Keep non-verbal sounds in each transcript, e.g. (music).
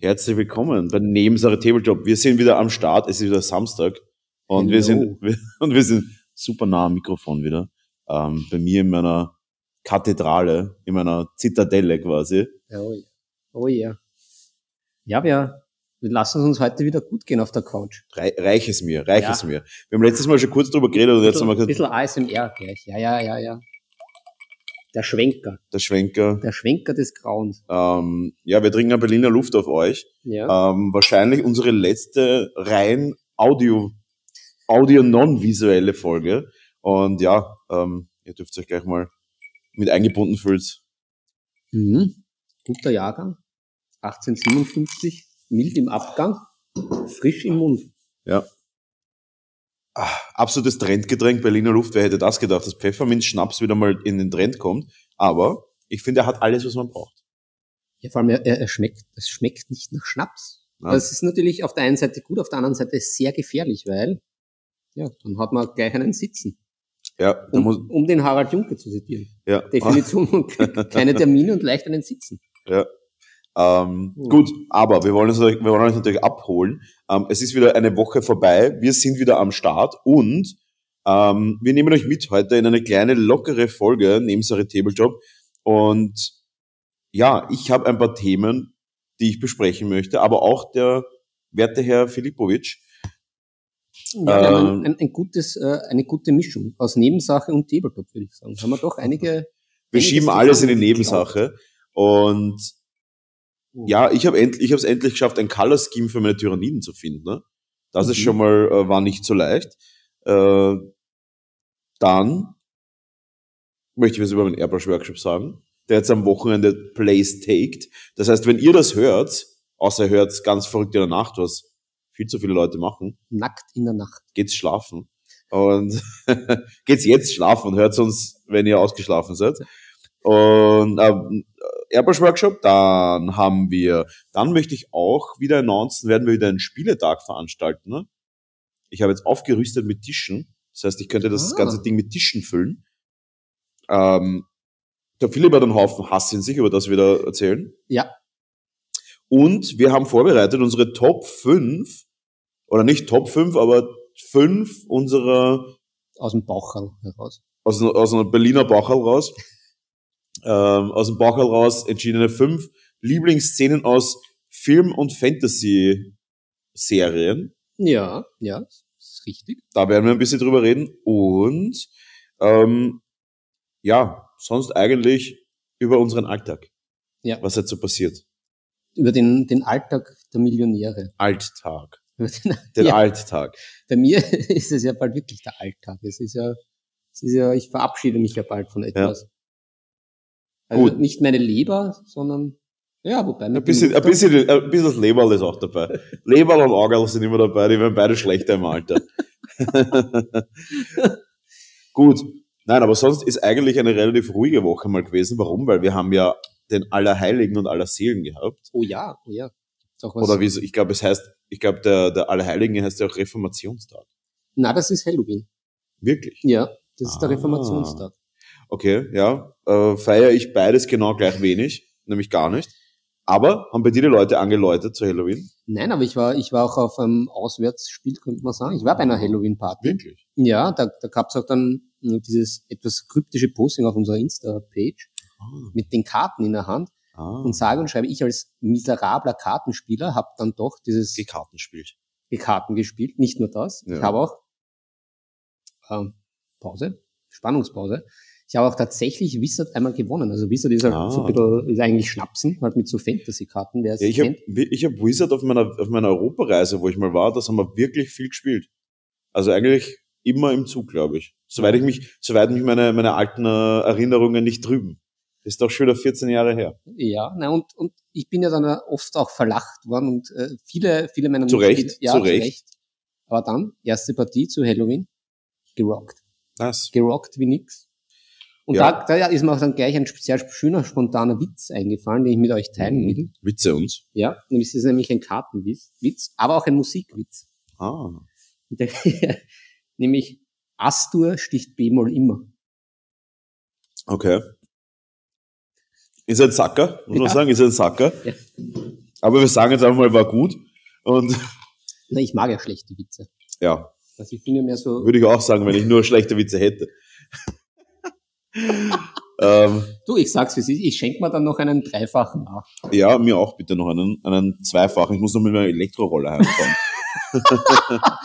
Herzlich willkommen bei Nebensache Tabletop. Wir sind wieder am Start. Es ist wieder Samstag und wir sind wir, (laughs) und wir sind super nah am Mikrofon wieder. Ähm, bei mir in meiner Kathedrale, in meiner Zitadelle quasi. Oh ja. Oh ja. Ja, wir, wir lassen es uns heute wieder gut gehen auf der Couch. Rei reich es mir, reich Ja. es mir. Wir haben letztes Mal schon kurz drüber geredet und jetzt haben wir Ein gesagt, bisschen ASMR gleich. Ja, ja, ja, ja. Der Schwenker. der Schwenker. Der Schwenker des Grauens. Ähm, ja, wir trinken Berliner Luft auf euch. Ja. Ähm, wahrscheinlich unsere letzte rein Audio, Audio non-visuelle Folge. Und ja, ähm, ihr dürft euch gleich mal mit eingebunden fühlen. Mhm. Guter Jahrgang. 1857. Mild im Abgang. Frisch im Mund. Ja. Ah, absolutes Trendgetränk Berliner Luft. Wer hätte das gedacht, dass Pfefferminz-Schnaps wieder mal in den Trend kommt? Aber ich finde, er hat alles, was man braucht. Ja, vor allem, er, er schmeckt, es schmeckt nicht nach Schnaps. Ja. Das ist natürlich auf der einen Seite gut, auf der anderen Seite sehr gefährlich, weil, ja, dann hat man gleich einen Sitzen. Ja, da muss, Um, um den Harald Junke zu zitieren. ja. Definition, (laughs) keine Termine und leicht einen Sitzen. Ja. Ähm, Hm. Gut, aber wir wollen, uns, wir wollen euch natürlich abholen. Ähm, es ist wieder eine Woche vorbei. Wir sind wieder am Start und ähm, wir nehmen euch mit heute in eine kleine lockere Folge neben Sache Tabletop. Und ja, ich habe ein paar Themen, die ich besprechen möchte, aber auch der werte Herr Filipovic. Ja, Ähm, ein, ein, gutes, äh, eine gute Mischung aus Nebensache und Tabletop, würde ich sagen. Haben wir doch einige. Wir schieben alles in die Nebensache. Und. Ja, ich habe es endlich geschafft, ein Color Scheme für meine Tyranniden zu finden. Ne? Das ist Mhm. schon mal äh, war nicht so leicht. Äh, dann möchte ich was über meinen Airbrush Workshop sagen, der jetzt am Wochenende Place taked. Das heißt, wenn ihr das hört, außer ihr hört ganz verrückt in der Nacht, was viel zu viele Leute machen, Nackt in der Nacht. geht's schlafen. Und (laughs) geht's jetzt schlafen und hört uns, wenn ihr ausgeschlafen seid. Und ähm, Airbrush Workshop, dann haben wir, dann möchte ich auch wieder announcen, werden wir wieder einen Spieletag veranstalten. Ne? Ich habe jetzt aufgerüstet mit Tischen. Das heißt, ich könnte das Ah. ganze Ding mit Tischen füllen. Ähm, der Philipp hat einen Haufen Hass in sich, über das wir da erzählen. Ja. Und wir haben vorbereitet unsere Top 5, oder nicht Top 5, aber 5 unserer Aus dem Bauchhall heraus. aus, einer- aus einer Berliner Bauchhall raus, ähm, aus dem Bauchhall raus entschiedene fünf Lieblingsszenen aus Film- und Fantasy-Serien. Ja, ja, ist richtig. Da werden wir ein bisschen drüber reden. Und ähm, ja, sonst eigentlich über unseren Alltag. Ja. Was jetzt so passiert. Über den, den Alltag der Millionäre. Alltag. Über den, Den (laughs) ja, Alltag. bei mir (laughs) ist es ja bald wirklich der Alltag. Es ist ja, es ist ja, ich verabschiede mich ja bald von etwas. Also Gut. nicht meine Leber, sondern, ja, wobei Ein bisschen, ein bisschen, ein bisschen das Leberl ist auch dabei. Leberl und Augerl sind immer dabei, die werden beide schlechter im Alter. (laughs) Gut. Nein, aber sonst ist eigentlich eine relativ ruhige Woche mal gewesen. Warum? Weil wir haben ja den Allerheiligen und Allerseelen gehabt. Oh ja, oh ja. Was, Oder wie, so- ich glaube, es heißt, ich glaube, der, der Allerheiligen heißt ja auch Reformationstag. Na, das ist Halloween. Wirklich? Ja, das ist der Ah. Reformationstag. Okay, ja. Äh, feiere ich beides genau gleich wenig, nämlich gar nicht. Aber haben bei dir die Leute angeläutet zu Halloween? Nein, aber ich war, ich war auch auf einem Auswärtsspiel, könnte man sagen. Ich war bei einer Halloween-Party. Wirklich? Ja, da, da gab's auch dann dieses etwas kryptische Posting auf unserer Insta-Page Ah. mit den Karten in der Hand. ah. Und sage und schreibe, ich als miserabler Kartenspieler habe dann doch dieses die Karten spielt. die Karten gespielt. Nicht nur das. Ja. Ich habe auch ähm, Pause, Spannungspause. Ich habe auch tatsächlich Wizard einmal gewonnen. Also Wizard ist halt Ah. so ein bisschen, ist eigentlich Schnapsen, halt mit so Fantasy-Karten, Ja, ich habe hab Wizard auf meiner, auf meiner Europareise, wo ich mal war, das haben wir wirklich viel gespielt. Also eigentlich immer im Zug, glaube ich. Soweit ich mich, soweit mich meine, meine alten äh, Erinnerungen nicht trüben. Das ist doch schon wieder 14 Jahre her. Ja, na und, und ich bin ja dann oft auch verlacht worden und äh, viele, viele meiner Zu Recht, Mitspieler- ja, zu Recht. Aber dann, erste Partie zu Halloween, gerockt. Was? gerockt wie nix. Und Ja. da, da ist mir auch dann gleich ein sehr schöner, spontaner Witz eingefallen, den ich mit euch teilen Mhm. will. Witze uns. Ja, nämlich es ist nämlich ein Kartenwitz, Witz, aber auch ein Musikwitz. Ah. Der- (laughs) nämlich, Astur sticht B-Moll immer. Okay. Ist ein Sacker, muss man Ja. sagen, ist ein Sacker. Ja. Aber wir sagen jetzt einfach mal, war gut. Und (laughs) Na, ich mag ja schlechte Witze. ja, Also ich bin ja mehr so, würde ich auch sagen, wenn ich nur schlechte Witze hätte. Ähm, du, ich sag's wie es ist, ich schenke mir dann noch einen dreifachen nach. ja, mir auch bitte noch einen, einen zweifachen. Ich muss noch mit meiner Elektrorolle heimfahren. (laughs)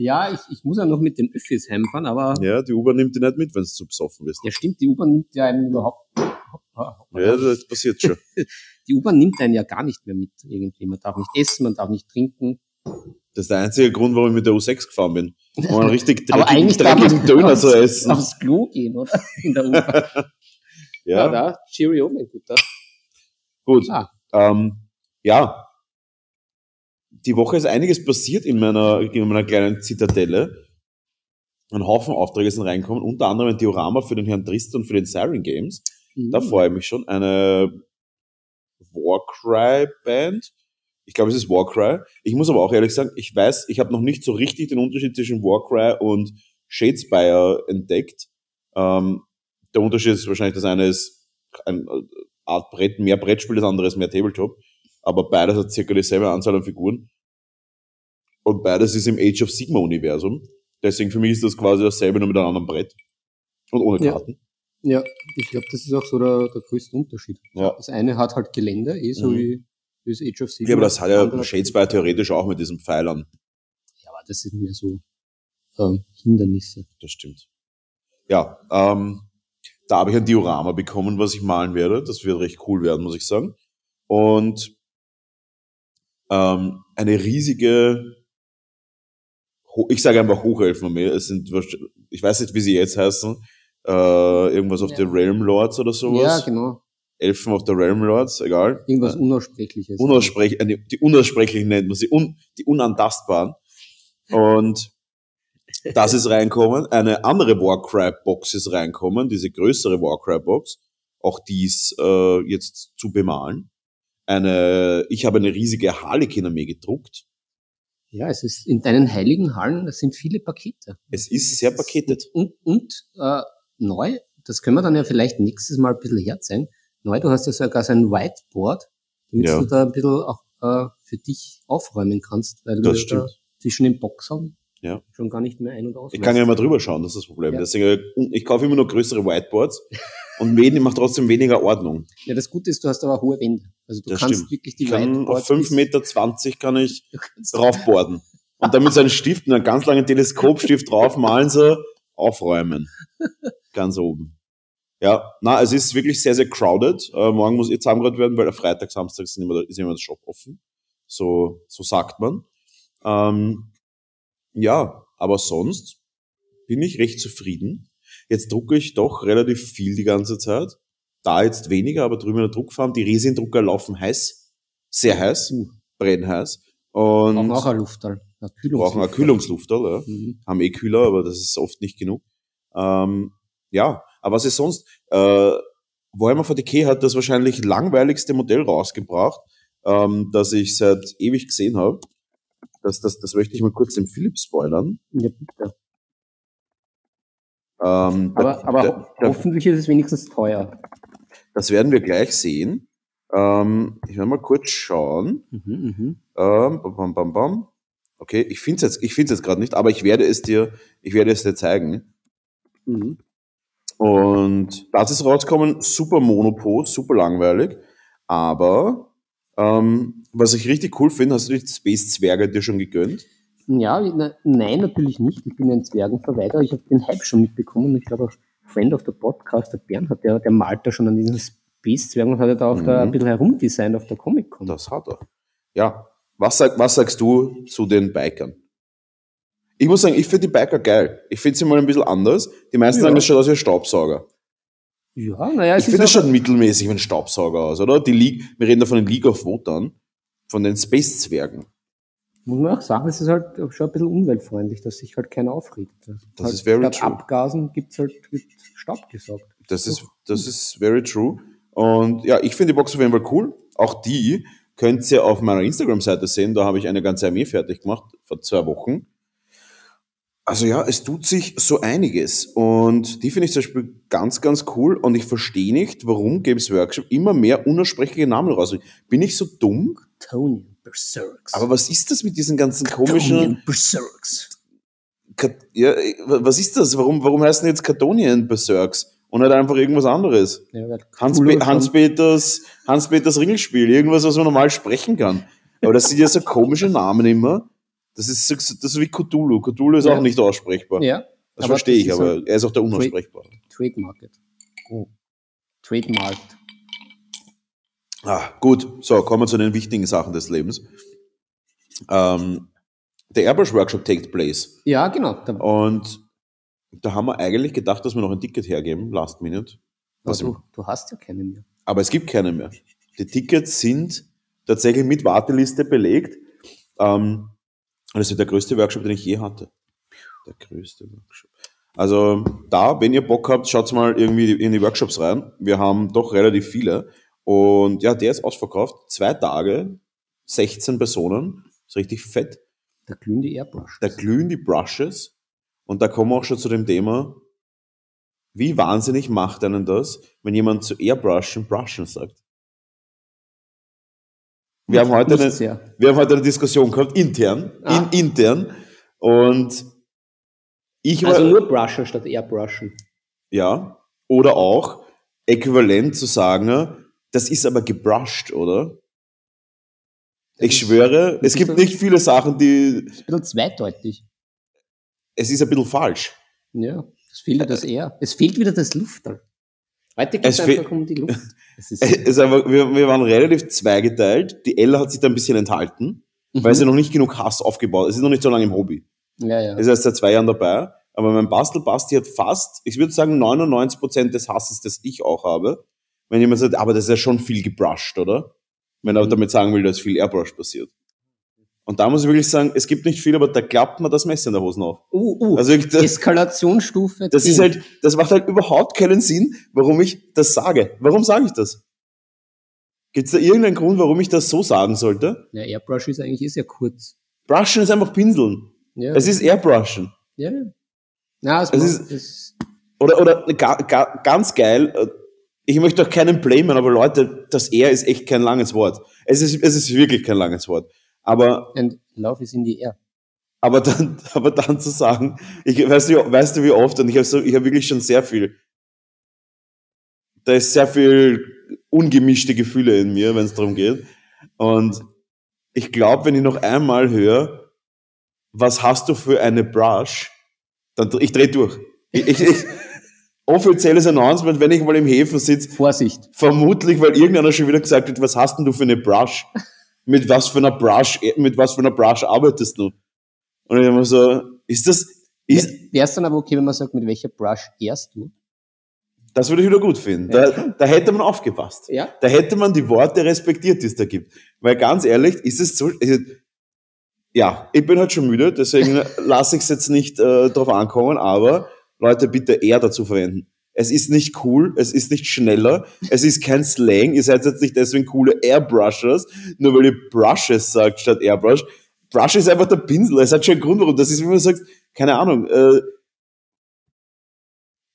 Ja, ich, ich muss ja noch mit den Öffis heimfahren, aber ja, die U-Bahn nimmt die nicht mit, wenn du zu besoffen bist. ja stimmt, die U-Bahn nimmt ja einen überhaupt, Ja, das passiert schon. (laughs) die U-Bahn nimmt einen ja gar nicht mehr mit irgendwie. Man darf nicht essen, man darf nicht trinken. Das ist der einzige Grund, warum ich mit der U6 gefahren bin. Um einen richtig Aber dreckigen, eigentlich darf dreckigen man Döner zu essen. aufs Klo gehen, oder? In der U-Bahn. Ja, Ja, da, Cheerio, mein Guter. gut. Ah, Ähm, ja, die Woche ist einiges passiert in meiner, in meiner kleinen Zitadelle. Ein Haufen Aufträge sind reinkommen, unter anderem ein Diorama für den Herrn Tristan für den Siren Games. Da mhm. freue ich mich schon. Eine Warcry-Band. Ich glaube, es ist Warcry. Ich muss aber auch ehrlich sagen, ich weiß, ich habe noch nicht so richtig den Unterschied zwischen Warcry und Shadespire entdeckt. Ähm, der Unterschied ist wahrscheinlich, das eine ist eine Art Brett, mehr Brettspiel, das andere ist mehr Tabletop. Aber beides hat circa dieselbe Anzahl an Figuren. Und beides ist im Age of Sigma-Universum. Deswegen für mich ist das quasi dasselbe, nur mit einem anderen Brett. Und ohne Ja. Karten. Ja, ich glaube, das ist auch so der, der größte Unterschied. Ja. Das eine hat halt Gelände, eh so Mhm. wie, das Age of Sigmar. Ja, aber das hat ja Shadespire theoretisch auch mit diesen Pfeilern. Ja, aber das sind mehr so ähm, Hindernisse. Das stimmt. Ja, ähm, da habe ich ein Diorama bekommen, was ich malen werde. Das wird recht cool werden, muss ich sagen. Und ähm, eine riesige, ich sage einfach Hochelfenarmee. Es sind, ich weiß nicht, wie sie jetzt heißen. Äh, irgendwas auf Ja. der Realm Lords oder Ja, sowas. genau. Elfen auf der Realm Lords, egal. Irgendwas Äh, Unaussprechliches. Unaussprech eine, die Unaussprechlichen nennt man sie, un, die Unantastbaren. Und das ist reinkommen. Eine andere Warcry-Box ist reinkommen, diese größere Warcry-Box. Auch dies äh, jetzt zu bemalen. Eine, ich habe eine riesige Harlequin-Armee gedruckt. Ja, es ist in deinen heiligen Hallen, das sind viele Pakete. Es ist sehr paketet. Und, und äh, neu, das können wir dann ja vielleicht nächstes Mal ein bisschen herzeigen. Neu, du hast ja sogar so ein Whiteboard, damit Ja. du da ein bisschen auch äh, für dich aufräumen kannst, weil du Das stimmt. zwischen den Boxern Ja. schon gar nicht mehr ein- und aus. Ich kann ja immer drüber schauen, das ist das Problem. Ja. Deswegen, ich kaufe immer nur größere Whiteboards (laughs) und wen- macht trotzdem weniger Ordnung. Ja, das Gute ist, du hast aber hohe Wände. Also du Das kannst stimmt. wirklich die Ich kann auf Whiteboards 5,20 bis- Meter kann ich (laughs) du draufboarden. Und dann mit seinem Stift, mit einem ganz langen Teleskopstift draufmalen, so aufräumen. (laughs) Ganz oben. Ja, na, es ist wirklich sehr, sehr crowded. Äh, morgen muss ihr zusammengerät werden, weil am Freitag, Samstag ist immer, ist immer der Shop offen. So, so sagt man. Ähm, ja, aber sonst bin ich recht zufrieden. Jetzt drucke ich doch relativ viel die ganze Zeit. Da jetzt weniger, aber drüben in der Druckfarm. Die Resindrucker laufen heiß. Sehr heiß. Uh. Brennheiß. Und Brauchen auch eine Luftall. Eine brauchen eine Kühlungsluft. Kühlungsluft, oder? Mhm. Haben eh Kühler, aber das ist oft nicht genug. Ähm, ja, aber was ist sonst? Äh, Warhammer 40k hat das wahrscheinlich langweiligste Modell rausgebracht, ähm, das ich seit ewig gesehen habe. Das, das, das möchte ich mal kurz dem Philipp spoilern. Ja, bitte. Ähm, Aber, da- aber da- da- hoffentlich ist es wenigstens teuer. das werden wir gleich sehen. Ähm, ich werde mal kurz schauen. Mhm, mhm. Ähm, bam, bam, bam, bam. Okay, ich finde es jetzt, ich find's jetzt gerade nicht, aber ich werde es dir, ich werde es dir zeigen. Mhm. Und das ist rausgekommen, super Monopod, super langweilig. Aber ähm, was ich richtig cool finde, hast du die Space Zwerge dir schon gegönnt? Ja, na, nein, natürlich nicht. Ich bin ein Zwergenverweigerer. Ich habe den Hype schon mitbekommen. Ich glaube, auch Friend of the Podcast, der Bernhard, der, der malt da schon an diesen Space-Zwergen und hat ja da auch da Mhm. ein bisschen herumdesignt auf der Comic-Con. Das hat er. Ja. Was, sag, was sagst du zu den Bikern? Ich muss sagen, ich finde die Biker geil. Ich finde sie mal ein bisschen anders. Die meisten Ja. sagen, das schaut aus wie ein Staubsauger. Ja, naja, Ich finde, das schaut mittelmäßig wie ein Staubsauger aus, oder? Die League, wir reden da von den League of Votern, von den Space Zwergen. muss man auch sagen, es ist halt schon ein bisschen umweltfreundlich, dass sich halt keiner aufregt. Das halt ist very statt true. Abgasen gibt's halt wird Staub gesaugt. Das ist, das ist very true. Und ja, ich finde die Box auf jeden Fall cool. Auch die könnt ihr auf meiner Instagram-Seite sehen. Da habe ich eine ganze Armee fertig gemacht vor zwei Wochen. Also ja, es tut sich so einiges und die finde ich zum Beispiel ganz, ganz cool und ich verstehe nicht, warum Games Workshop immer mehr unaussprechliche Namen raus. Bin ich so dumm? Tonian Berserks. Aber was ist das mit diesen ganzen komischen... Tonian Berserks. Kat ja, was ist das? Warum, warum heißen jetzt Katonien Berserks und nicht einfach irgendwas anderes? Ja, Hans, Cthulhu Pe Hans, Peters, Hans Peters Ringelspiel, irgendwas, was man normal sprechen kann. Aber das sind ja so komische Namen immer. Das ist, das ist wie Cthulhu. Cthulhu ist Ja. auch nicht aussprechbar. Ja, Das aber verstehe ich, ist aber er ist auch der Unaussprechbare. Trademarket. Oh. Trademarked. Ah, gut, so, kommen wir zu den wichtigen Sachen des Lebens. Ähm, der Airbrush Workshop takes place. Ja, genau. Und da haben wir eigentlich gedacht, dass wir noch ein Ticket hergeben, last minute. Was du, du hast ja keine mehr. Aber es gibt keine mehr. Die Tickets sind tatsächlich mit Warteliste belegt. Ähm, und das wird der größte Workshop, den ich je hatte. Der größte Workshop. Also da, wenn ihr Bock habt, schaut mal irgendwie in die Workshops rein. Wir haben doch relativ viele. Und ja, der ist ausverkauft. Zwei Tage, 16 Personen. Ist richtig fett. Da glühen die Airbrush. Da glühen die Brushes. Und da kommen wir auch schon zu dem Thema, wie wahnsinnig macht einen das, wenn jemand zu Airbrushen Brushen sagt? Wir haben heute eine, sehr. wir haben heute eine Diskussion gehabt, intern, Ah. in, intern. Und ich war, Also nur Brushen statt Airbrushen. ja, oder auch äquivalent zu sagen, das ist aber gebrushed, oder? Ich ist- schwöre, es gibt das- nicht viele Sachen, die, Das ist ein bisschen zweideutig. es ist ein bisschen falsch. Ja, es fehlt wieder das Air. Es fehlt wieder das Luftal. Heute geht es einfach um die Luft. (laughs) Es ist, Es einfach, wir, wir waren relativ zweigeteilt. Die Ella hat sich da ein bisschen enthalten, weil Mhm. sie noch nicht genug Hass aufgebaut hat. Es ist noch nicht so lange im Hobby. ja, ja. Es ist erst seit zwei Jahren dabei. Aber mein Bastelbasti hat fast, ich würde sagen, 99% des Hasses, das ich auch habe. Wenn jemand sagt, aber das ist ja schon viel gebrushed, oder? Wenn er Mhm. damit sagen will, dass viel Airbrush passiert. Und da muss ich wirklich sagen, es gibt nicht viel, aber da klappt man das Messer in der Hose auf. Uh, uh, Also ich, das, Eskalationsstufe. das ist 10. halt, das macht halt überhaupt keinen Sinn, warum ich das sage. Warum sage ich das? Gibt es da irgendeinen Grund, warum ich das so sagen sollte? Ja, Airbrush ist eigentlich eh sehr kurz. Brushen ist einfach Pinseln. Ja, Es ist Airbrushen. ja. ja. Na, es, Es ist- es, Oder, oder ga, ga, ganz geil, äh, ich möchte auch keinen blamen, aber Leute, das Air ist echt kein langes Wort. Es ist, es ist wirklich kein langes Wort. Aber, and love is in the air. aber, dann, (laughs) aber dann zu sagen, ich, weißt, du, weißt du wie oft, und ich habe so, ich hab wirklich schon sehr viel, da ist sehr viel ungemischte Gefühle in mir, wenn es darum geht. Und ich glaube, wenn ich noch einmal höre, was hast du für eine Brush, dann ich drehe durch. Ich, ich, ich, (laughs) offizielles Announcement, wenn ich mal im Häfen sitze, Vorsicht. vermutlich, weil irgendeiner schon wieder gesagt hat, was hast denn du für eine Brush? Mit was für einer Brush, mit was für einer Brush arbeitest du? Und ich immer so, ist das, ist, Wäre es dann aber okay, wenn man sagt, mit welcher Brush ehrst du? das würde ich wieder gut finden. Ja, Da, da hätte man aufgepasst. Ja. Da hätte man die Worte respektiert, die es da gibt. Weil ganz ehrlich, ist es so, ist, ja, ich bin halt schon müde, deswegen (laughs) lasse ich es jetzt nicht äh, drauf ankommen, aber Leute, bitte eher dazu verwenden. Es ist nicht cool, es ist nicht schneller, es ist kein Slang, ihr seid jetzt nicht deswegen coole Airbrushers, nur weil ihr Brushes sagt statt Airbrush. Brush ist einfach der Pinsel, es hat schon einen Grund, warum. Das ist, wie man sagt, keine Ahnung, äh,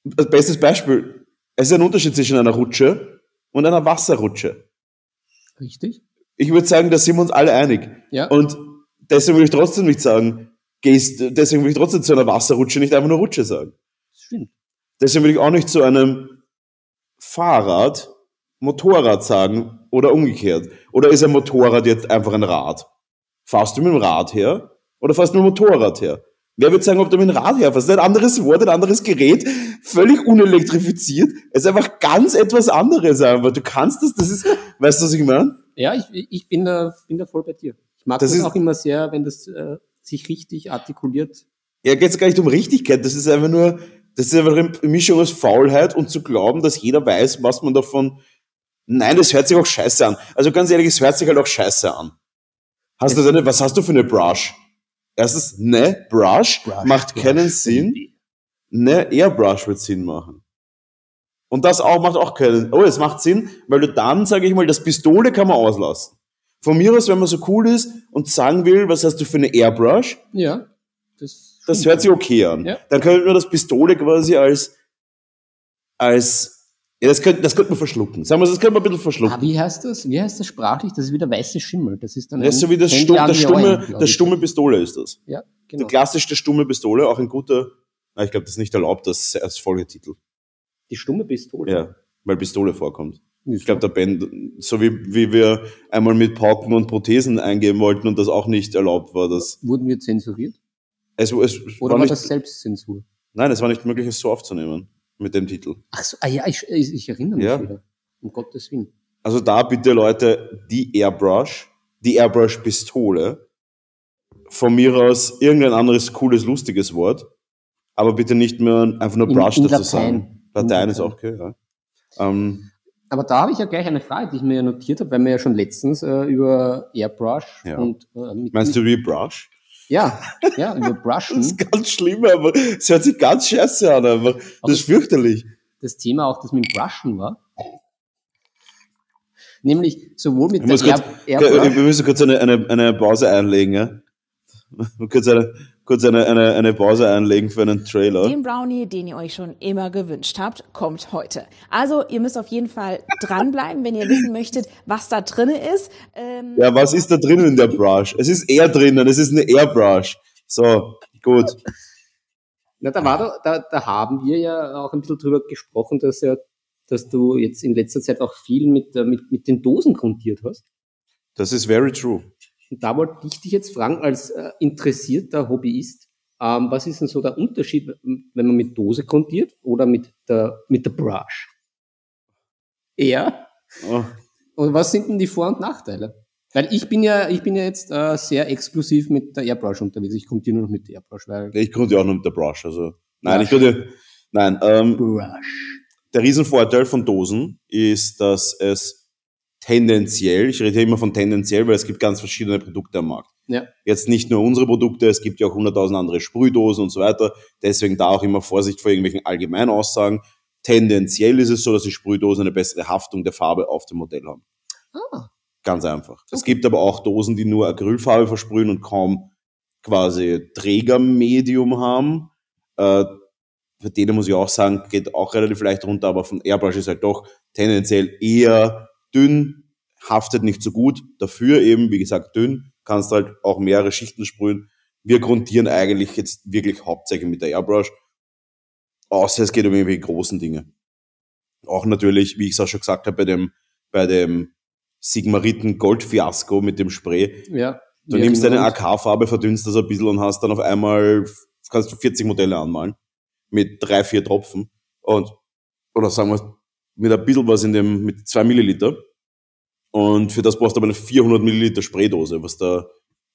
bestes Beispiel, es ist ein Unterschied zwischen einer Rutsche und einer Wasserrutsche. Richtig? Ich würde sagen, da sind wir uns alle einig. Ja. Und deswegen würde ich trotzdem nicht sagen, gehst, deswegen würde ich trotzdem zu einer Wasserrutsche nicht einfach nur Rutsche sagen. Stimmt. Deswegen würde ich auch nicht zu einem Fahrrad Motorrad sagen oder umgekehrt. Oder ist ein Motorrad jetzt einfach ein Rad? Fahrst du mit dem Rad her oder fährst du mit dem Motorrad her? Wer wird sagen, ob du mit dem Rad herfährst? Ein anderes Wort, ein anderes Gerät, völlig unelektrifiziert. Es ist einfach ganz etwas anderes einfach. Du kannst das, das ist, weißt du, was ich meine? Ja, ich, ich bin, da, bin da voll bei dir. Ich mag Das das, auch immer sehr, wenn das äh, sich richtig artikuliert. Ja, geht es gar nicht um Richtigkeit. Das ist einfach nur, das ist einfach eine Mischung aus Faulheit und zu glauben, dass jeder weiß, was man davon. Nein, das hört sich auch scheiße an. Also ganz ehrlich, es hört sich halt auch scheiße an. Hast du deine, was hast du für eine Brush? Erstens, ne, Brush, macht keinen Sinn. Ne, Airbrush wird Sinn machen. Und das auch macht auch keinen. Oh, es macht Sinn, weil du dann, sage ich mal, das Pistole kann man auslassen. Von mir aus, wenn man so cool ist und sagen will, was hast du für eine Airbrush, Ja, das Das hört sich okay an. Ja. Dann könnte man das Pistole quasi als, als, ja, das könnte, das könnte man verschlucken. Sagen wir, das könnte man ein bisschen verschlucken. Ah, wie heißt das? Wie heißt das sprachlich? Das ist wieder weiße Schimmel. Das ist dann Das ist so ein wie das, Stumm, das, die stumme, Ohren, das stumme Pistole ist das. Ja, Die genau. klassischste stumme Pistole, auch ein guter, na, ich glaube, das ist nicht erlaubt, das als Folgetitel. Die stumme Pistole. Ja, weil Pistole vorkommt. Ich glaube, der Ben, so wie, wie wir einmal mit Pauken und Prothesen eingeben wollten und das auch nicht erlaubt war, das, Wurden wir zensuriert? Es, es Oder war war nicht, das Selbstzensur? nein, es war nicht möglich, es so aufzunehmen mit dem Titel. Ach so, ah ja, ich, ich, erinnere mich Ja. wieder. Um Gottes Willen. Also da bitte Leute, die Airbrush, die Airbrush-Pistole, von mir aus irgendein anderes cooles, lustiges Wort, aber bitte nicht mehr einfach nur In- Brush in dazu Latein. sagen. In Latein ist Latein. auch okay, ja. Ähm, Aber da habe ich ja gleich eine Frage, die ich mir ja notiert habe, weil wir ja schon letztens äh, über Airbrush Ja. und äh, mit, meinst du wie Brush? Ja, ja, über (laughs) Das Brushen. ist ganz schlimm, aber es hört sich ganz scheiße an, aber das Aber- ist fürchterlich. das Thema auch, das mit dem Brushen war. Nämlich sowohl mit Ich der muss kurz, Air, wir Airbrush, müssen kurz eine, eine, eine Pause einlegen, ja? (laughs) kurz eine, kurz eine, eine, eine Pause einlegen für einen Trailer. Den Brownie, den ihr euch schon immer gewünscht habt, kommt heute. Also ihr müsst auf jeden Fall dranbleiben, wenn ihr wissen möchtet, was da drinne ist. Ähm, Ja, was ist da drinnen in der Brush? Es ist Air drinnen, es ist eine Airbrush. So, gut. na, da, war da, da, da haben wir ja auch ein bisschen drüber gesprochen, dass, ja, dass du jetzt in letzter Zeit auch viel mit, äh, mit, mit den Dosen grundiert hast. Das ist very true. Und da wollte ich dich jetzt fragen, als äh, interessierter Hobbyist, ähm, was ist denn so der Unterschied, wenn man mit Dose grundiert oder mit der, mit der Brush? Ja. Oh, Und was sind denn die Vor- und Nachteile? Weil ich bin ja, ich bin ja jetzt äh, sehr exklusiv mit der Airbrush unterwegs. Ich grundiere nur noch mit der Airbrush, weil ich grunde auch nur mit der Brush. Also, nein, Brush. ich grunde, nein, ähm, Brush. der Riesenvorteil von Dosen ist, dass es tendenziell, ich rede hier immer von tendenziell, weil es gibt ganz verschiedene Produkte am Markt. Ja. Jetzt nicht nur unsere Produkte, es gibt ja auch hunderttausend andere Sprühdosen und so weiter. Deswegen da auch immer Vorsicht vor irgendwelchen Allgemeinaussagen. Tendenziell ist es so, dass die Sprühdosen eine bessere Haftung der Farbe auf dem Modell haben. Ah, Ganz einfach. Es Okay. gibt aber auch Dosen, die nur Acrylfarbe versprühen und kaum quasi Trägermedium haben. Äh, für denen muss ich auch sagen, geht auch relativ leicht runter, aber von Airbrush ist halt doch tendenziell eher dünn, haftet nicht so gut. Dafür eben, wie gesagt, dünn, kannst halt auch mehrere Schichten sprühen. Wir grundieren eigentlich jetzt wirklich hauptsächlich mit der Airbrush. Außer es geht um irgendwelche großen Dinge. Auch natürlich, wie ich es auch schon gesagt habe, bei dem, bei dem Sigmariten Goldfiasko mit dem Spray. ja. Du Ja, nimmst genau. deine AK-Farbe, verdünnst das ein bisschen und hast dann auf einmal, kannst du 40 Modelle anmalen. Mit drei, vier Tropfen. Und, oder sagen wir, mit ein bisschen was in dem, mit zwei Milliliter. Und für das brauchst du aber eine 400 Milliliter Spraydose, was da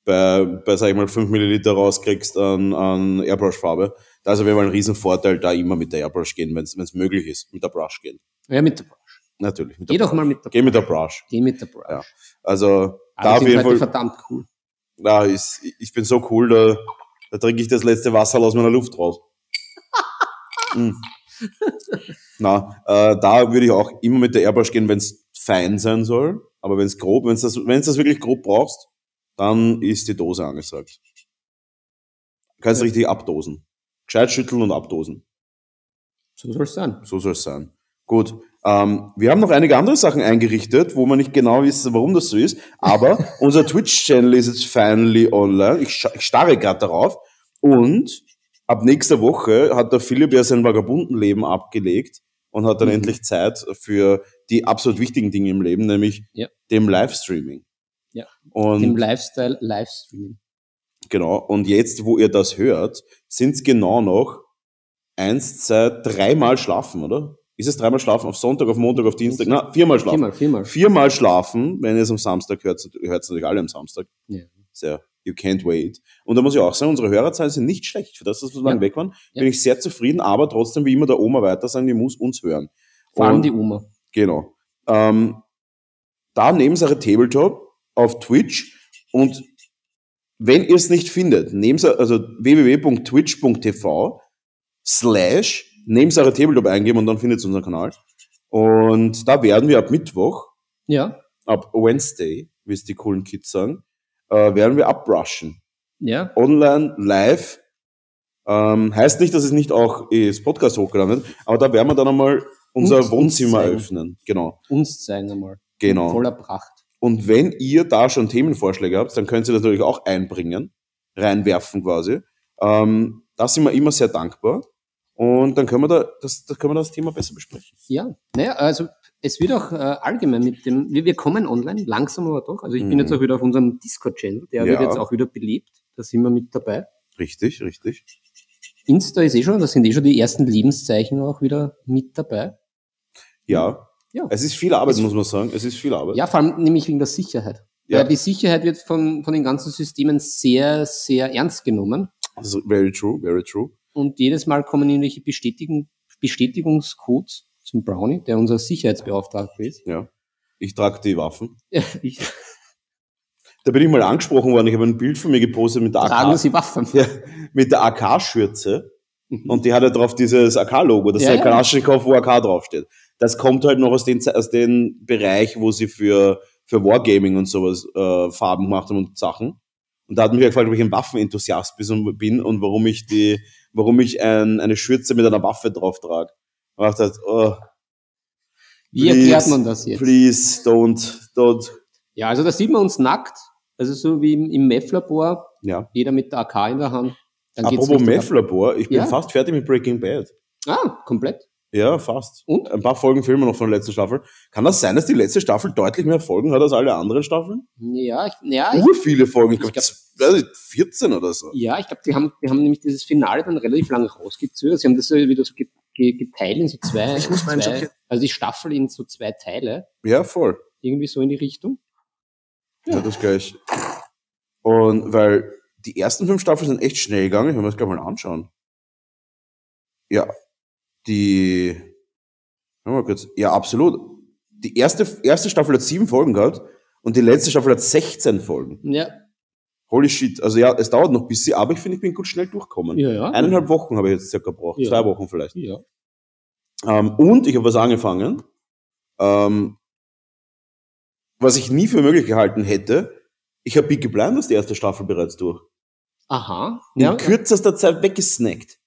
bei, bei sag ich mal, 5 Milliliter rauskriegst an, an Airbrush-Farbe. Da ist auf jeden Fall ein Riesenvorteil, da immer mit der Airbrush gehen, wenn es möglich ist, mit der Brush gehen. Ja, mit der Brush. Natürlich. Mit Geh doch Brush. mal mit der Geh mit der Brush. Geh mit der Brush. Ja. Also, da Aber auf die jeden Fall, verdammt cool. da ist, ich bin so cool, da, da trinke ich das letzte Wasser aus meiner Luft raus. Mm. (laughs) Na, äh, da würde ich auch immer mit der Airbrush gehen, wenn es fein sein soll. Aber wenn es grob, wenn es das, wenn's das wirklich grob brauchst, dann ist die Dose angesagt. Du kannst Ja. richtig abdosen. Gescheit schütteln und abdosen. So soll es sein. So soll es sein. Gut. Ähm, wir haben noch einige andere Sachen eingerichtet, wo man nicht genau wissen, warum das so ist. Aber (laughs) unser Twitch-Channel ist jetzt finally online. Ich, ich starre gerade darauf. Und ab nächster Woche hat der Philipp ja sein Vagabundenleben abgelegt und hat dann Mhm. endlich Zeit für die absolut wichtigen Dinge im Leben, nämlich Ja. dem Livestreaming. Ja. Und Dem Lifestyle Livestreaming. Genau. Und jetzt, wo ihr das hört, sind es genau noch eins, zwei, dreimal schlafen, oder? Ist es dreimal schlafen? Auf Sonntag, auf Montag, auf Dienstag? Na, viermal schlafen. Viermal, viermal. Viermal schlafen, wenn ihr es am Samstag hört, hört es natürlich alle am Samstag. Ja. Sehr, you can't wait. Und da muss ich auch sagen, unsere Hörerzahlen sind nicht schlecht. Für das, dass wir so lange Ja. weg waren, Ja. bin ich sehr zufrieden, aber trotzdem wie immer der Oma weiter sagen, die muss uns hören. Vor allem die Oma. Genau. Ähm, da Nebensache Tabletop auf Twitch und wenn ihr es nicht findet, Nebensache, also www.twitch.tv slash Nebensache Tabletop eingeben und dann findet ihr unseren Kanal. Und da werden wir ab Mittwoch, Ja, ab Wednesday, wie es die coolen Kids sagen, äh, werden wir abbrushen. ja. Online, live, Ähm, heißt nicht, dass es nicht auch ins Podcast hochgeladen wird, aber da werden wir dann einmal unser Uns- uns Wohnzimmer zeigen. öffnen. Genau. Uns zeigen einmal. Genau. Voller Pracht. Und wenn ihr da schon Themenvorschläge habt, dann könnt ihr das natürlich auch einbringen, reinwerfen quasi. Ähm, da sind wir immer sehr dankbar. Und dann können wir da, das, da können wir das Thema besser besprechen. Ja, naja, also es wird auch äh, allgemein mit dem, wir, wir kommen online, langsam aber doch. Also ich bin Mhm. jetzt auch wieder auf unserem Discord-Channel, der Ja. wird jetzt auch wieder belebt. Da sind wir mit dabei. Richtig, richtig. Insta ist eh schon, da sind eh schon die ersten Lebenszeichen auch wieder mit dabei. Ja. Ja. Es ist viel Arbeit, Es- muss man sagen. Es ist viel Arbeit. Ja, vor allem nämlich wegen der Sicherheit. Ja. Weil die Sicherheit wird von, von den ganzen Systemen sehr, sehr ernst genommen. Das ist very true, very true. Und jedes Mal kommen irgendwelche Bestätigung, Bestätigungscodes zum Brownie, der unser Sicherheitsbeauftragter ist. Ja. Ich trage die Waffen. Ja, ich, (laughs) Da bin ich mal angesprochen worden. Ich habe ein Bild von mir gepostet mit der tragen AK, Sie Waffen. ja, mit der AK-Schürze. Mhm. Und die hat ja drauf dieses AK-Logo, das Ja, ist ja. der Kalaschnikow, wo AK draufsteht. Das kommt halt noch aus dem aus den Bereich, wo sie für, für Wargaming und sowas äh, Farben gemacht haben und Sachen. Und da hat mich gefragt, ob ich ein Waffenenthusiast bin und warum ich die, warum ich ein, eine Schürze mit einer Waffe drauf trage. Und ich dachte, oh, Wie Please, erklärt man das jetzt? please, don't, don't. Ja, also da sieht man uns nackt, also so wie im, im Meth-Labor, Ja. jeder mit der AK in der Hand. Dann Apropos. Meth-Labor, ich bin Ja. fast fertig mit Breaking Bad. Ah, komplett. Ja, fast. Und? Ein paar Folgen filmen wir noch von der letzten Staffel. Kann das sein, dass die letzte Staffel deutlich mehr Folgen hat als alle anderen Staffeln? Ja, ich, ja, Ur viele Folgen, ich glaube glaub- 14 oder so. ja, ich glaube, die haben, die haben nämlich dieses Finale dann relativ lange rausgezögert. Sie haben das so wieder so ge, ge, geteilt in so zwei, Ich muss zwei Job also die Staffel in so zwei Teile, Ja, voll. irgendwie so in die Richtung. Ja, das gleich. Und weil die ersten fünf Staffeln sind echt schnell gegangen, ich will mir das gleich mal anschauen. Ja, die, mal kurz. Ja, absolut. Die erste, erste Staffel hat sieben Folgen gehabt und die letzte Staffel hat 16 Folgen. Ja, Holy shit. Also ja, es dauert noch ein bisschen, aber ich finde, ich bin gut schnell durchgekommen. ja, ja. Eineinhalb Wochen habe ich jetzt circa gebraucht. Ja. Zwei Wochen vielleicht. Ja. Ähm, und ich habe was angefangen, ähm, was ich nie für möglich gehalten hätte. Ich habe Peaky Blinders die erste Staffel bereits durch. Aha. In Ja, kürzester Zeit weggesnackt.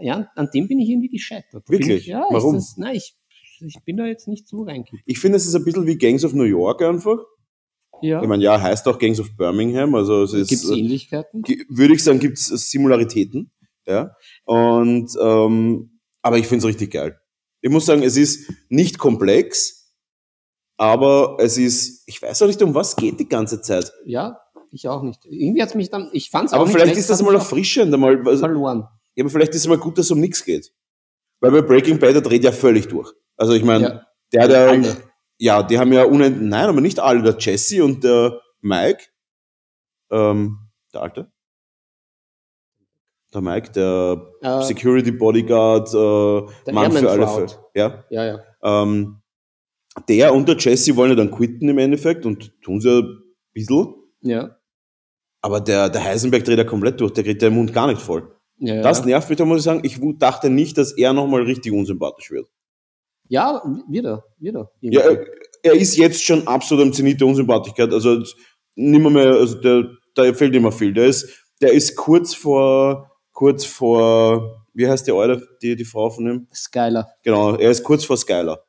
Ja, an dem bin ich irgendwie gescheitert. Da Wirklich? Ich, ja, Warum? Das, nein, ich, ich bin da jetzt nicht so reingekippt. Ich finde, es ist ein bisschen wie Gangs of New York einfach. Ja. Ich meine, ja, heißt auch Gangs of Birmingham, also es ist, Gibt es äh, Ähnlichkeiten? würde ich sagen, gibt es Similaritäten. Ja. Und ähm, aber ich finde es richtig geil. Ich muss sagen, es ist nicht komplex, aber es ist, ich weiß auch nicht, um was geht die ganze Zeit. Ja, ich auch nicht. Irgendwie hat's mich dann, ich fand's auch Aber nicht vielleicht ist das hat mal erfrischend, also, verloren. Ja, aber vielleicht ist es mal gut, dass es um nichts geht. Weil bei Breaking Bad, der dreht ja völlig durch. Also ich meine, Ja. der, der, Alle. ja, die haben ja unend, nein, aber nicht alle, der Jesse und der Mike, ähm, der Alte, der Mike, der Äh, Security Bodyguard, äh, Mann für alle. Fälle. Ja, ja, ja. ähm, der und der Jesse wollen ja dann quitten im Endeffekt und tun sie ein bisschen. Ja. Aber der, der Heisenberg dreht ja komplett durch, der kriegt ja den Mund gar nicht voll. Ja, Das nervt mich, da muss ich sagen, ich dachte nicht, dass er nochmal richtig unsympathisch wird. ja, wieder, wieder. Ja, er, er ist jetzt schon absolut am Zenit der Unsympathischkeit, also nimmer mehr, also der, da fehlt immer viel. Der ist, der ist kurz vor, kurz vor, wie heißt die Eule, die, die Frau von ihm? Skyler. Genau, er ist kurz vor Skyler,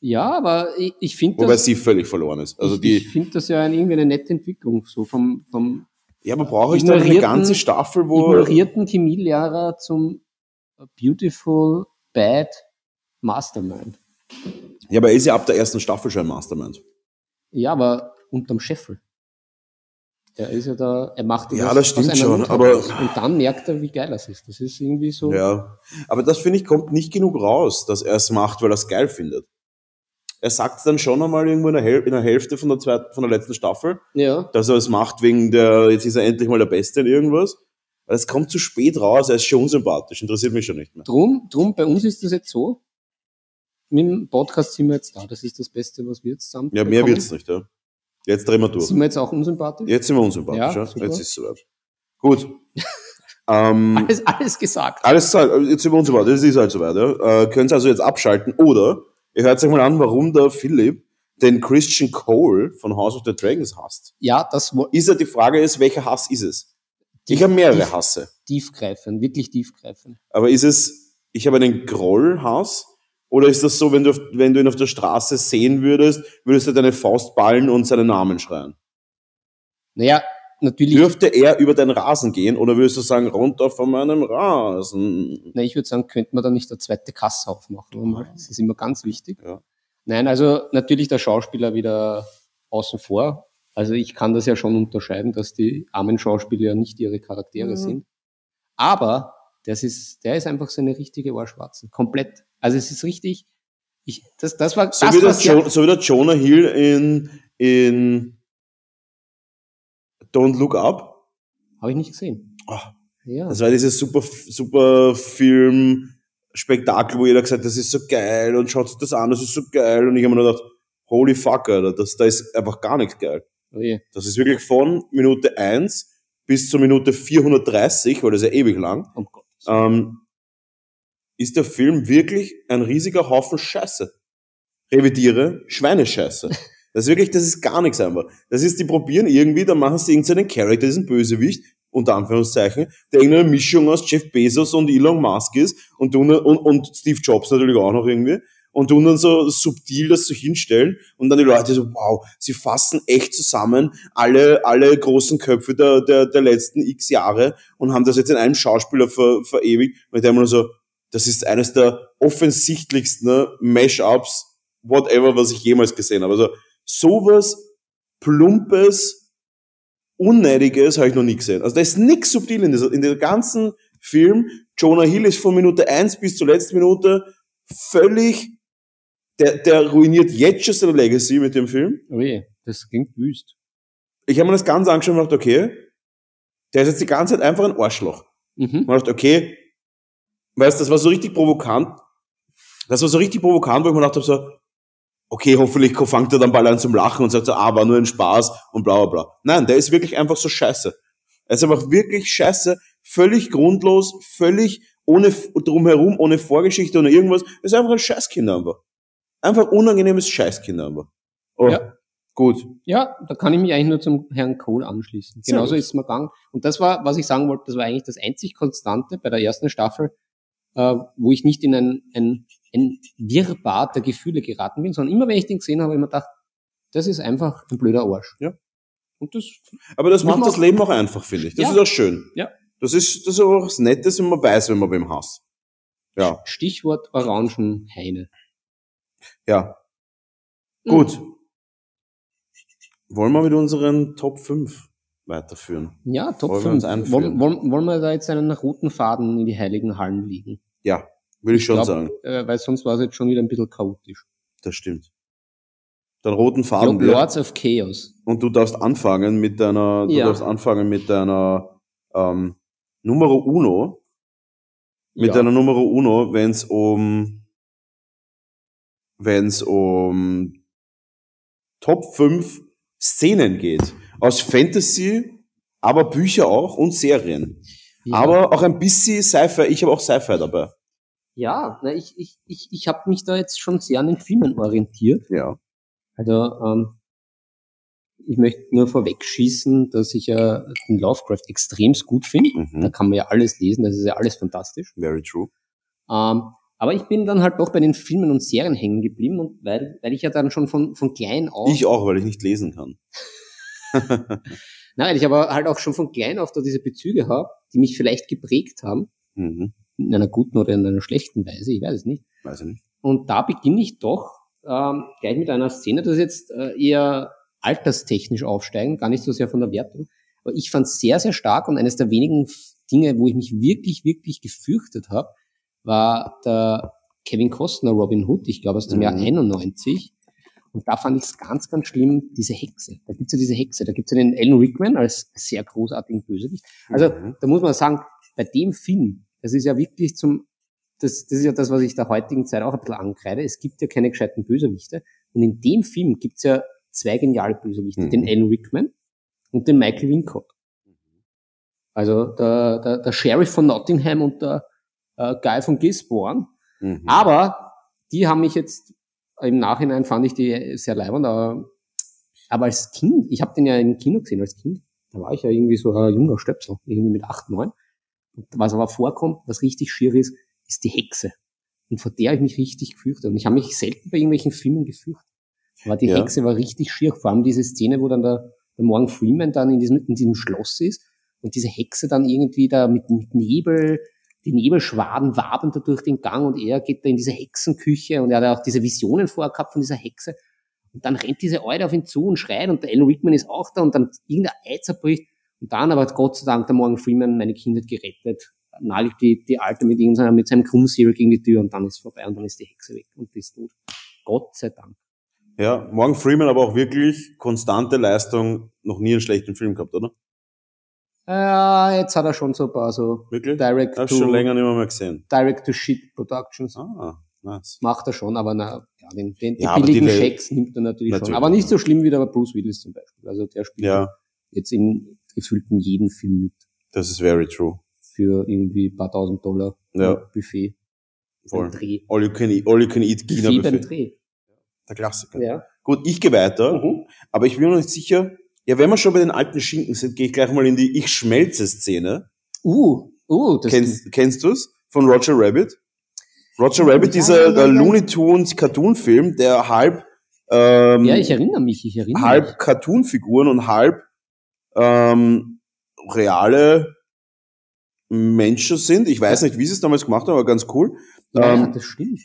Ja, aber ich, ich finde wobei das, sie völlig verloren ist. Also ich, die, ich finde das ja eine, irgendwie eine nette Entwicklung, so vom, vom ja, aber brauche ich da eine ganze Staffel, wo, ignorierten Chemielehrer zum Beautiful Bad Mastermind. ja, aber er ist ja ab der ersten Staffel schon ein Mastermind. Ja, aber unterm Scheffel. Er ist ja da, er macht Ja, das stimmt schon, Not aber-. Und dann merkt er, wie geil das ist. Das ist irgendwie so. Ja, aber das finde ich kommt nicht genug raus, dass er es macht, weil er es geil findet. Er sagt es dann schon einmal irgendwo in der, Häl in der Hälfte von der, zweiten, von der letzten Staffel, ja. dass er es macht wegen der, jetzt ist er endlich mal der Beste in irgendwas. Aber es kommt zu spät raus, er ist schon unsympathisch, interessiert mich schon nicht mehr. Drum, drum, bei uns ist das jetzt so. Mit dem Podcast sind wir jetzt da. Das ist das Beste, was wir jetzt zusammen Ja, mehr bekommen. wird's nicht, ja. Jetzt drehen wir durch. Sind wir jetzt auch unsympathisch? Jetzt sind wir unsympathisch, Ja, ja. Jetzt ist es soweit. Gut. (laughs) ähm, Alles, alles gesagt. Alles gesagt, jetzt sind wir unsympathisch, das ist halt soweit, ja. Äh, könnt ihr also jetzt abschalten oder ihr hört euch mal an, warum der Philipp den Christian Cole von House of the Dragons hasst. Ja, das Ist ja die Frage ist, welcher Hass ist es? Ich habe mehrere die- Hasse. tiefgreifend, wirklich tiefgreifend. Aber ist es, ich habe einen Grollhass? Oder ist das so, wenn du, auf, wenn du ihn auf der Straße sehen würdest, würdest du deine Faust ballen und seinen Namen schreien? Naja, natürlich. Dürfte er über den Rasen gehen oder würdest du sagen, runter von meinem Rasen? Na, ich würde sagen, könnte man da nicht eine zweite Kasse aufmachen. Das ist immer ganz wichtig. Ja. Nein, also natürlich der Schauspieler wieder außen vor. Also ich kann das ja schon unterscheiden, dass die armen Schauspieler ja nicht ihre Charaktere Mhm. sind. Aber das ist, der ist einfach so eine richtige Ohrschwarze. Komplett. Also es ist richtig. Ich, das, das war So, das, wie ja- jo so wie der Jonah Hill in, in Don't Look Up. Habe ich nicht gesehen. Ah, Ja. Das war dieses super, super Film, Spektakel, wo jeder gesagt hat, das ist so geil und schaut sich das an, das ist so geil. Und ich habe mir nur gedacht, holy fuck, Alter, das, da ist einfach gar nichts geil. Oh je. Das ist wirklich von Minute 1 bis zur Minute 430, weil das ist ja ewig lang, Oh Gott. ähm, ist der Film wirklich ein riesiger Haufen Scheiße. Revidiere, Schweinescheiße. (laughs) Das ist wirklich, das ist gar nichts einfach. Das ist, die probieren irgendwie, dann machen sie irgendeinen Charakter, diesen Bösewicht, unter Anführungszeichen, der irgendeine Mischung aus Jeff Bezos und Elon Musk ist und, und, und Steve Jobs natürlich auch noch irgendwie und tun dann so subtil das so hinstellen und dann die Leute so, wow, sie fassen echt zusammen alle, alle großen Köpfe der, der, der letzten x Jahre und haben das jetzt in einem Schauspieler ver, verewigt. Denke mir nur so, das ist eines der offensichtlichsten Mashups, whatever, was ich jemals gesehen habe. Also sowas Plumpes, Unnötiges habe ich noch nie gesehen. Also da ist nichts subtil in dieser, in der ganzen Film. Jonah Hill ist von Minute 1 bis zur letzten Minute völlig, der, der ruiniert jetzt schon seine Legacy mit dem Film. Oh je. Das klingt wüst. Ich habe mir das Ganze angeschaut und gedacht, okay, der ist jetzt die ganze Zeit einfach ein Arschloch. Mhm. Ich dachte, okay, weißt, das war so richtig provokant. Das war so richtig provokant, wo ich mir gedacht habe, so, okay, hoffentlich fängt er dann bald an zum Lachen und sagt so, ah, war nur ein Spaß und bla bla bla. Nein, der ist wirklich einfach so scheiße. Er ist einfach wirklich scheiße, völlig grundlos, völlig ohne drumherum, ohne Vorgeschichte, ohne irgendwas. Er ist einfach ein Scheißkind einfach. Einfach unangenehmes Scheißkind einfach. Oh, Ja. Gut. Ja, da kann ich mich eigentlich nur zum Herrn Cole anschließen. Sehr Genauso gut. ist es mir gegangen. Und das war, was ich sagen wollte, das war eigentlich das einzig Konstante bei der ersten Staffel, äh, wo ich nicht in ein, ein, ein Wirrwarr der Gefühle geraten bin, sondern immer wenn ich den gesehen habe, habe ich mir gedacht, das ist einfach ein blöder Arsch. Ja. Und das, Aber das macht das Leben auch einfach, finde ich. Das Ja. ist auch schön. Ja. Das ist, das ist auch was Nettes, wenn man weiß, wenn man wem hasst. Ja, Stichwort Orangenhaine. ja. Gut. Wollen wir mit unseren Top 5 weiterführen? Ja, Top Wollen wir 5. uns einführen? Wollen, wollen, wollen wir da jetzt einen roten Faden in die heiligen Hallen liegen? Ja, würde ich schon glaub, sagen. Äh, weil sonst war es jetzt schon wieder ein bisschen chaotisch. Das stimmt. Den roten Faden. Lords of Chaos. Und du darfst anfangen mit deiner, du Ja. darfst anfangen mit deiner ähm, Numero Uno. Mit Ja. deiner Numero Uno, wenn es um wenn es um Top 5 Szenen geht. Aus Fantasy, aber Bücher auch und Serien. Ja. Aber auch ein bisschen Sci-Fi. Ich habe auch Sci-Fi dabei. Ja, na, ich, ich, ich, ich habe mich da jetzt schon sehr an den Filmen orientiert. Ja. Also ähm, ich möchte nur vorwegschießen, dass ich ja den Lovecraft extremst gut finde. Da Mhm. kann man ja alles lesen, das ist ja alles fantastisch. Very true. Ähm, aber ich bin dann halt doch bei den Filmen und Serien hängen geblieben und weil, weil ich ja dann schon von, von klein auf, Ich auch, weil ich nicht lesen kann. (laughs) nein, weil ich aber halt auch schon von klein auf da diese Bezüge habe, die mich vielleicht geprägt haben, Mhm. In einer guten oder in einer schlechten Weise, ich weiß es nicht. Weiß ich nicht. Und da beginne ich doch ähm, gleich mit einer Szene, das jetzt äh, eher alterstechnisch aufsteigen, gar nicht so sehr von der Wertung. Aber ich fand es sehr, sehr stark und eines der wenigen Dinge, wo ich mich wirklich, wirklich gefürchtet habe, war der Kevin Costner Robin Hood, ich glaube aus dem Mhm. Jahr 91. Und da fand ich es ganz, ganz schlimm, diese Hexe. Da gibt's ja diese Hexe. Da gibt's ja den Alan Rickman als sehr großartigen Bösewicht. Also Mhm. da muss man sagen, bei dem Film, das ist ja wirklich zum, das, das ist ja das, was ich der heutigen Zeit auch ein bisschen ankreide. Es gibt ja keine gescheiten Bösewichte. Und in dem Film gibt's ja zwei geniale Bösewichte, Mhm. den Alan Rickman und den Michael Wincott. Also der, der, der Sheriff von Nottingham und der äh, Guy von Gisborne. Mhm. Aber die haben mich jetzt im Nachhinein fand ich die sehr leibend, aber, aber als Kind, ich habe den ja im Kino gesehen als Kind, da war ich ja irgendwie so ein junger Stöpsel, irgendwie mit acht, neun. Und was aber vorkommt, was richtig schier ist, ist die Hexe. Und vor der habe ich mich richtig gefürchtet. Und ich habe mich selten bei irgendwelchen Filmen gefürchtet. Aber die Ja. Hexe war richtig schier. Vor allem diese Szene, wo dann der, der Morgan Freeman dann in diesem, in diesem Schloss ist und diese Hexe dann irgendwie da mit, mit Nebel, die Nebelschwaden wabern da durch den Gang und er geht da in diese Hexenküche und er hat auch diese Visionen vorher gehabt von dieser Hexe. Und dann rennt diese Eule auf ihn zu und schreit und der Alan Rickman ist auch da und dann irgendein Ei zerbricht. Und dann aber Gott sei Dank der Morgan Freeman meine Kindheit gerettet, nagelt die, die Alte mit irgendeiner, mit seinem Krummsäbel gegen die Tür und dann ist vorbei und dann ist die Hexe weg und die ist tot. Gott sei Dank. Ja, Morgan Freeman aber auch wirklich konstante Leistung, noch nie einen schlechten Film gehabt, oder? Äh, jetzt hat er schon so ein paar so Wirklich? Direct Hast to, schon länger nicht mehr, mehr gesehen. Direct to Shit Productions. Ah, nice. Macht er schon, aber na, ja, den, den, die Ja, aber billigen die- Schecks nimmt er natürlich, Natürlich, schon. Aber nicht ja. so schlimm wie der Bruce Willis zum Beispiel. Also der spielt Ja, jetzt in gefühlten jedem Film mit das ist very true. für irgendwie ein paar tausend Dollar Ja. Buffet. Voll. Dreh. All you can eat, all you can eat Buffet beim. Dreh. Der Klassiker. Ja. Gut, ich gehe weiter, Mhm. aber ich bin mir noch nicht sicher. Ja, wenn wir schon bei den alten Schinken sind, gehe ich gleich mal in die Ich schmelze Szene. Uh, uh, das Kennst, kennst du's? Von Roger Rabbit? Roger Rabbit, ja, dieser ja, ja, äh, ja. Looney Tunes Cartoon-Film, der halb, ähm, ja, ich erinnere mich, ich erinnere mich. halb Cartoon-Figuren und halb ähm, reale Menschen sind. Ich weiß nicht, wie sie es damals gemacht haben, aber ganz cool. Ja, ähm, das stimmt.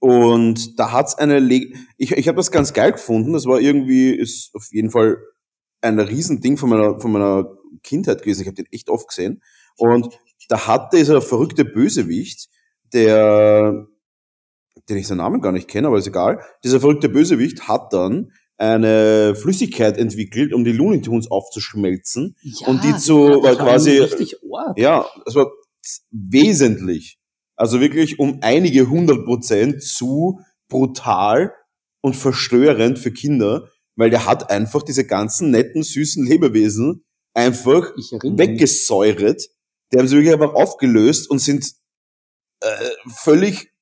Und da hat's eine, Le ich, ich habe das ganz geil gefunden. Das war irgendwie, ist auf jeden Fall ein Riesending von meiner, von meiner Kindheit gewesen. Ich habe den echt oft gesehen. Und da hat dieser verrückte Bösewicht, der, den ich seinen Namen gar nicht kenne, aber ist egal. Dieser verrückte Bösewicht hat dann eine Flüssigkeit entwickelt, um die Looney Tunes aufzuschmelzen. Ja, und die zu- quasi-. Ja, das war wesentlich. Also wirklich um einige hundert Prozent zu brutal und verstörend für Kinder, weil der hat einfach diese ganzen netten, süßen Lebewesen einfach erinnere mich. weggesäuret. Die haben sie wirklich einfach aufgelöst und sind äh, völlig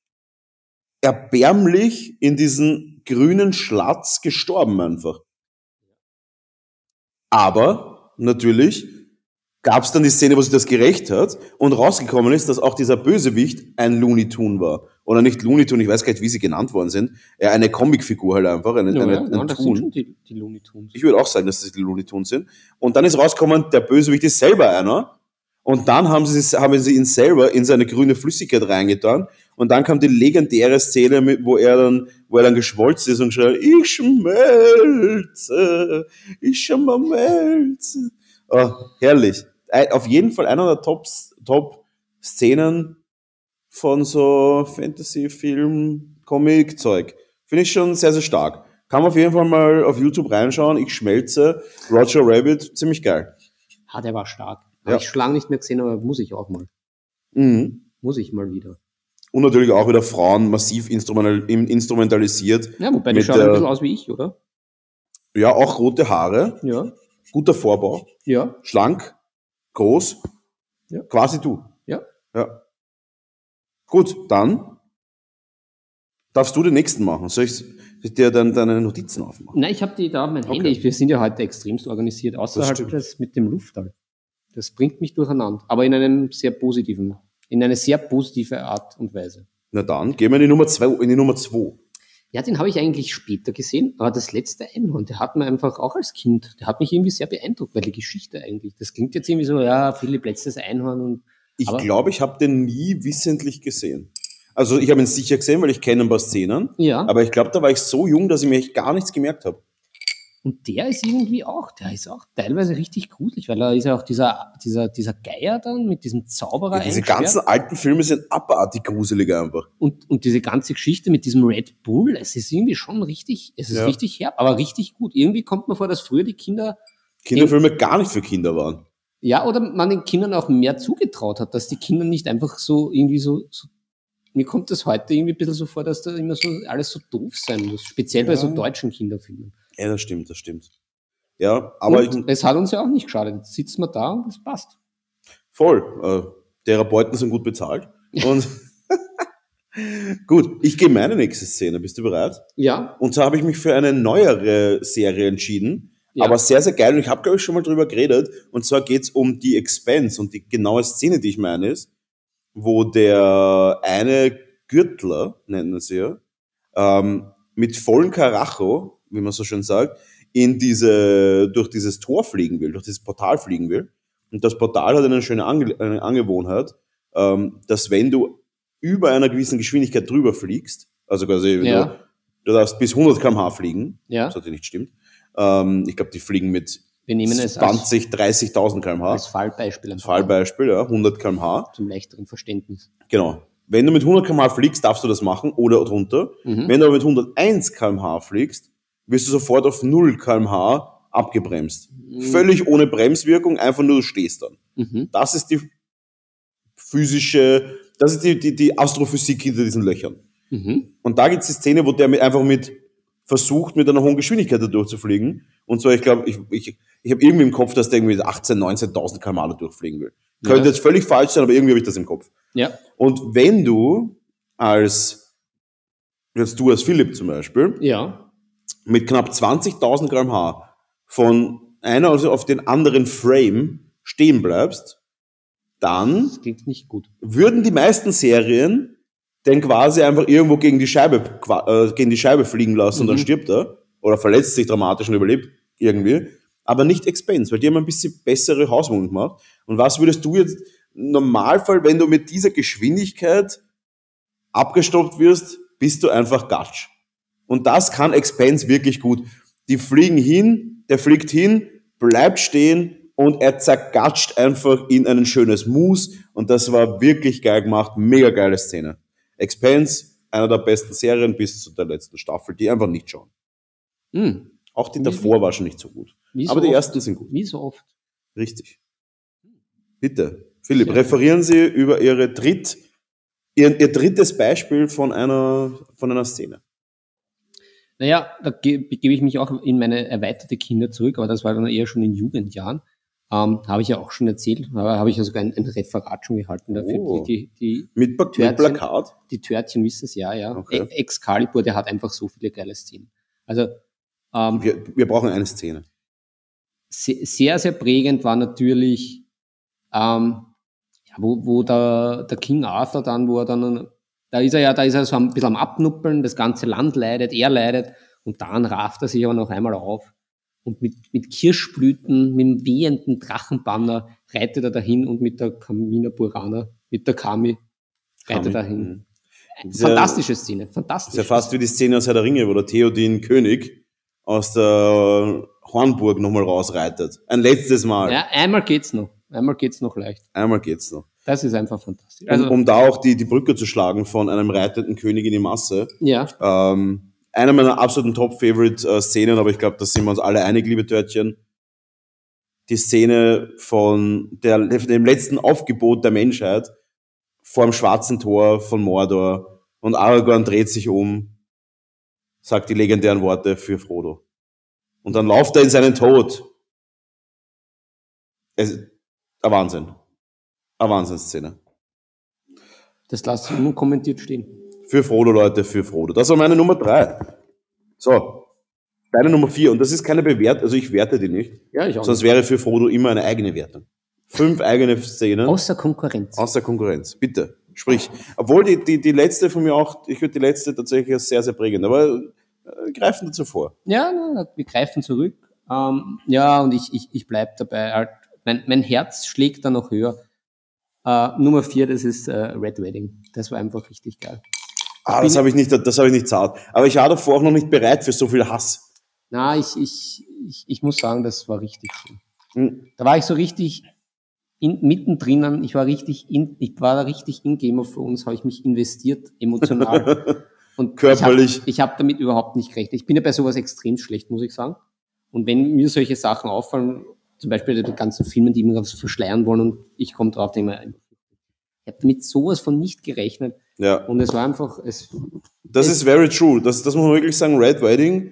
erbärmlich in diesen grünen Schlatz gestorben einfach. Aber natürlich gab es dann die Szene, wo sich das gerecht hat und rausgekommen ist, dass auch dieser Bösewicht ein Looney Tune war. Oder nicht Looney Tune, ich weiß gar nicht, wie sie genannt worden sind. Ja, eine Comicfigur halt einfach, eine, Ja, eine, ja, ein ja, das sind schon die, die Looney Tunes. Ich würde auch sagen, dass das die Looney Tunes sind. Und dann ist rausgekommen, der Bösewicht ist selber einer. Und dann haben sie, haben sie ihn selber in seine grüne Flüssigkeit reingetan. Und dann kam die legendäre Szene, mit, wo er dann, wo er dann geschmolzen ist und schreit, ich schmelze, ich schmelze. Oh, herrlich. Auf jeden Fall einer der Top, Top Szenen von so Fantasy-Film, Comic-Zeug. Finde ich schon sehr, sehr stark. Kann man auf jeden Fall mal auf YouTube reinschauen. Ich schmelze. Roger Rabbit, ziemlich geil. Ah, der war stark. Ja. Habe ich schon lange nicht mehr gesehen, aber muss ich auch mal. Mhm. Muss ich mal wieder. Und natürlich auch wieder Frauen massiv instrumental, in- instrumentalisiert. Ja, wobei die schauen ein der- bisschen aus wie ich, oder? Ja, auch rote Haare, Ja. guter Vorbau, Ja. schlank, groß, Ja. quasi du. Ja. Ja. Gut, dann darfst du den nächsten machen. Soll ich, dir dann deine Notizen aufmachen? Nein, ich habe die da auf mein Okay. Handy. Wir sind ja heute extremst organisiert, außer Das halt das mit dem Luftall. Das bringt mich durcheinander. Aber in einem sehr positiven, in eine sehr positive Art und Weise. Na dann, gehen wir in die Nummer zwei, in die Nummer zwei. Ja, den habe ich eigentlich später gesehen, aber das letzte Einhorn, der hat mir einfach auch als Kind, der hat mich irgendwie sehr beeindruckt, weil die Geschichte eigentlich, das klingt jetzt irgendwie so, ja, Philipp, letztes Einhorn und Ich glaube, ich habe den nie wissentlich gesehen. Also ich habe ihn sicher gesehen, weil ich kenne ein paar Szenen. ja, Aber ich glaube, da war ich so jung, dass ich mir echt gar nichts gemerkt habe. Und der ist irgendwie auch, der ist auch teilweise richtig gruselig, weil da ist ja auch dieser, dieser, dieser Geier dann mit diesem Zauberer Ja, diese ganzen alten Filme sind abartig gruselig einfach. und, und diese ganze Geschichte mit diesem Red Bull, es ist irgendwie schon richtig, es ist Ja. richtig herb, aber richtig gut. Irgendwie kommt mir vor, dass früher die Kinder, Kinderfilme gar nicht für Kinder waren. ja, oder man den Kindern auch mehr zugetraut hat, dass die Kinder nicht einfach so irgendwie so, so mir kommt das heute irgendwie ein bisschen so vor, dass da immer so alles so doof sein muss, speziell bei Ja. so deutschen Kinderfilmen. Ja, das stimmt, das stimmt. Ja, aber und ich, es hat uns ja auch nicht geschadet. Jetzt sitzen wir da und es passt. voll. Äh, Therapeuten sind gut bezahlt. Und (laughs) gut, ich gehe meine nächste Szene. Bist du bereit? Ja, Und zwar habe ich mich für eine neuere Serie entschieden. Ja. Aber sehr, sehr geil. Und ich habe, glaube ich, schon mal drüber geredet. Und zwar geht's um die Expense. Und die genaue Szene, die ich meine, ist, wo der eine Gürtler, nennen sie ja, ähm, mit vollen Karacho, wie man so schön sagt, in diese, durch dieses Tor fliegen will, durch dieses Portal fliegen will. Und das Portal hat eine schöne Ange eine Angewohnheit, ähm, dass wenn du über einer gewissen Geschwindigkeit drüber fliegst, also quasi, Ja. du, du darfst bis 100 km/h fliegen, Ja. was natürlich nicht stimmt. Ähm, ich glaube, die fliegen mit Wir nehmen es als, 20, 30.000 km/h. als Fallbeispiel. Als Fallbeispiel, ja, 100 km/h. Zum leichteren Verständnis. Genau. Wenn du mit 100 km/h fliegst, darfst du das machen oder drunter. Mhm. Wenn du aber mit 101 km/h fliegst, wirst du sofort auf 0 km/h abgebremst. Mhm. Völlig ohne Bremswirkung, einfach nur du stehst dann. Mhm. Das ist die physische, das ist die, die, die Astrophysik hinter diesen Löchern. Mhm. Und da gibt es die Szene, wo der mit, einfach mit versucht, mit einer hohen Geschwindigkeit da durchzufliegen. Und zwar, ich glaube, ich, ich, ich habe irgendwie im Kopf, dass der irgendwie 18.000, 19.000 km/h da durchfliegen will. Könnte Ja. jetzt völlig falsch sein, aber irgendwie habe ich das im Kopf. Ja. Und wenn du als, jetzt du als Philipp zum Beispiel, Ja. Mit knapp 20.000 km/h von einer also auf den anderen Frame stehen bleibst, dann klingt nicht gut. würden die meisten Serien den quasi einfach irgendwo gegen die Scheibe, äh, gegen die Scheibe fliegen lassen und dann Mhm. stirbt er oder verletzt sich dramatisch und überlebt irgendwie. Aber nicht Expense, weil die haben ein bisschen bessere Hausübungen gemacht. Und was würdest du jetzt im Normalfall, wenn du mit dieser Geschwindigkeit abgestoppt wirst, bist du einfach Gatsch. Und das kann Expense wirklich gut. Die fliegen hin, der fliegt hin, bleibt stehen und er zergatscht einfach in ein schönes Mus. Und das war wirklich geil gemacht. Mega geile Szene. Expense, einer der besten Serien bis zu der letzten Staffel, die einfach nicht schauen. Hm. Auch die Wie- davor war schon nicht so gut. Wie so Aber die oft. ersten sind gut. Wie so oft. Richtig. Bitte. Philipp, Sehr referieren Sie über Ihre dritt, Ihr, Ihr drittes Beispiel von einer, von einer Szene. Naja, da ge begebe ich mich auch in meine erweiterte Kinder zurück, aber das war dann eher schon in Jugendjahren. Ähm, habe ich ja auch schon erzählt, aber habe ich ja sogar ein, ein Referat schon gehalten dafür. Oh. Die, die, Mit, Pla- mit Törtchen. Plakat? die Törtchen wissen es ja, ja. Okay. E- Excalibur, der hat einfach so viele geile Szenen. Also ähm, Wir, wir brauchen eine Szene. se- sehr, sehr prägend war natürlich, ähm, ja, wo, wo der, der King Arthur dann, wo er dann, da ist er ja, da ist er so ein bisschen am Abnuppeln, das ganze Land leidet, er leidet und dann rafft er sich aber noch einmal auf und mit, mit Kirschblüten, mit dem wehenden Drachenbanner reitet er dahin und mit der Kamina Burana, mit der Kami reitet er hin. Mhm. Ist ja- Fantastische Szene, fantastisch. ist ja fast wie die Szene aus Herr der Ringe, wo der Theodin König aus der Hornburg nochmal rausreitet. Ein letztes Mal. Ja, einmal geht's noch, einmal geht's noch leicht. Einmal geht's noch. Das ist einfach fantastisch. Um, Also, um da auch die, die Brücke zu schlagen von einem reitenden König in die Masse. ja, Ähm, eine meiner absoluten Top-Favorite-Szenen, aber ich glaube, da sind wir uns alle einig, liebe Törtchen. Die Szene von der, dem letzten Aufgebot der Menschheit vor dem schwarzen Tor von Mordor und Aragorn dreht sich um, sagt die legendären Worte für Frodo. Und dann lauft er in seinen Tod. Es, ein Wahnsinn. Eine Wahnsinnsszene. das lasse ich unkommentiert stehen. Für Frodo, Leute, für Frodo. Das war meine Nummer drei. So. Deine Nummer vier. Und das ist keine Bewertung, also ich werte die nicht. Ja, ich auch. Sonst wäre für Frodo immer eine eigene Wertung. Fünf eigene Szenen Außer Konkurrenz. aus der Konkurrenz. Bitte. Sprich. Obwohl die, die, die letzte von mir auch, ich würde die letzte tatsächlich als sehr, sehr prägend. Aber äh, greifen dazu vor. Ja, wir greifen zurück. Ähm, ja, und ich, ich, ich bleib dabei. Halt, mein, mein Herz schlägt da noch höher. Äh, Nummer vier, das ist äh, Red Wedding. Das war einfach richtig geil. Ah, das habe ich nicht, das habe ich nicht zart. Aber ich war davor auch noch nicht bereit für so viel Hass. Na, ich, ich, ich, ich muss sagen, das war richtig schön. Hm. Da war ich so richtig in, mittendrin, ich war richtig in, ich war da richtig in Game of Thrones, habe ich mich investiert, emotional. (laughs) Und Körperlich. Ich habe hab damit überhaupt nicht gerechnet. Ich bin ja bei sowas extrem schlecht, muss ich sagen. Und wenn mir solche Sachen auffallen, zum Beispiel die ganzen Filme, die mir verschleiern wollen und ich komme drauf, denke mir, ich habe damit sowas von nicht gerechnet. Ja. Und es war einfach, es, Das Es- ist very true. Das, das muss man wirklich sagen. Red Wedding,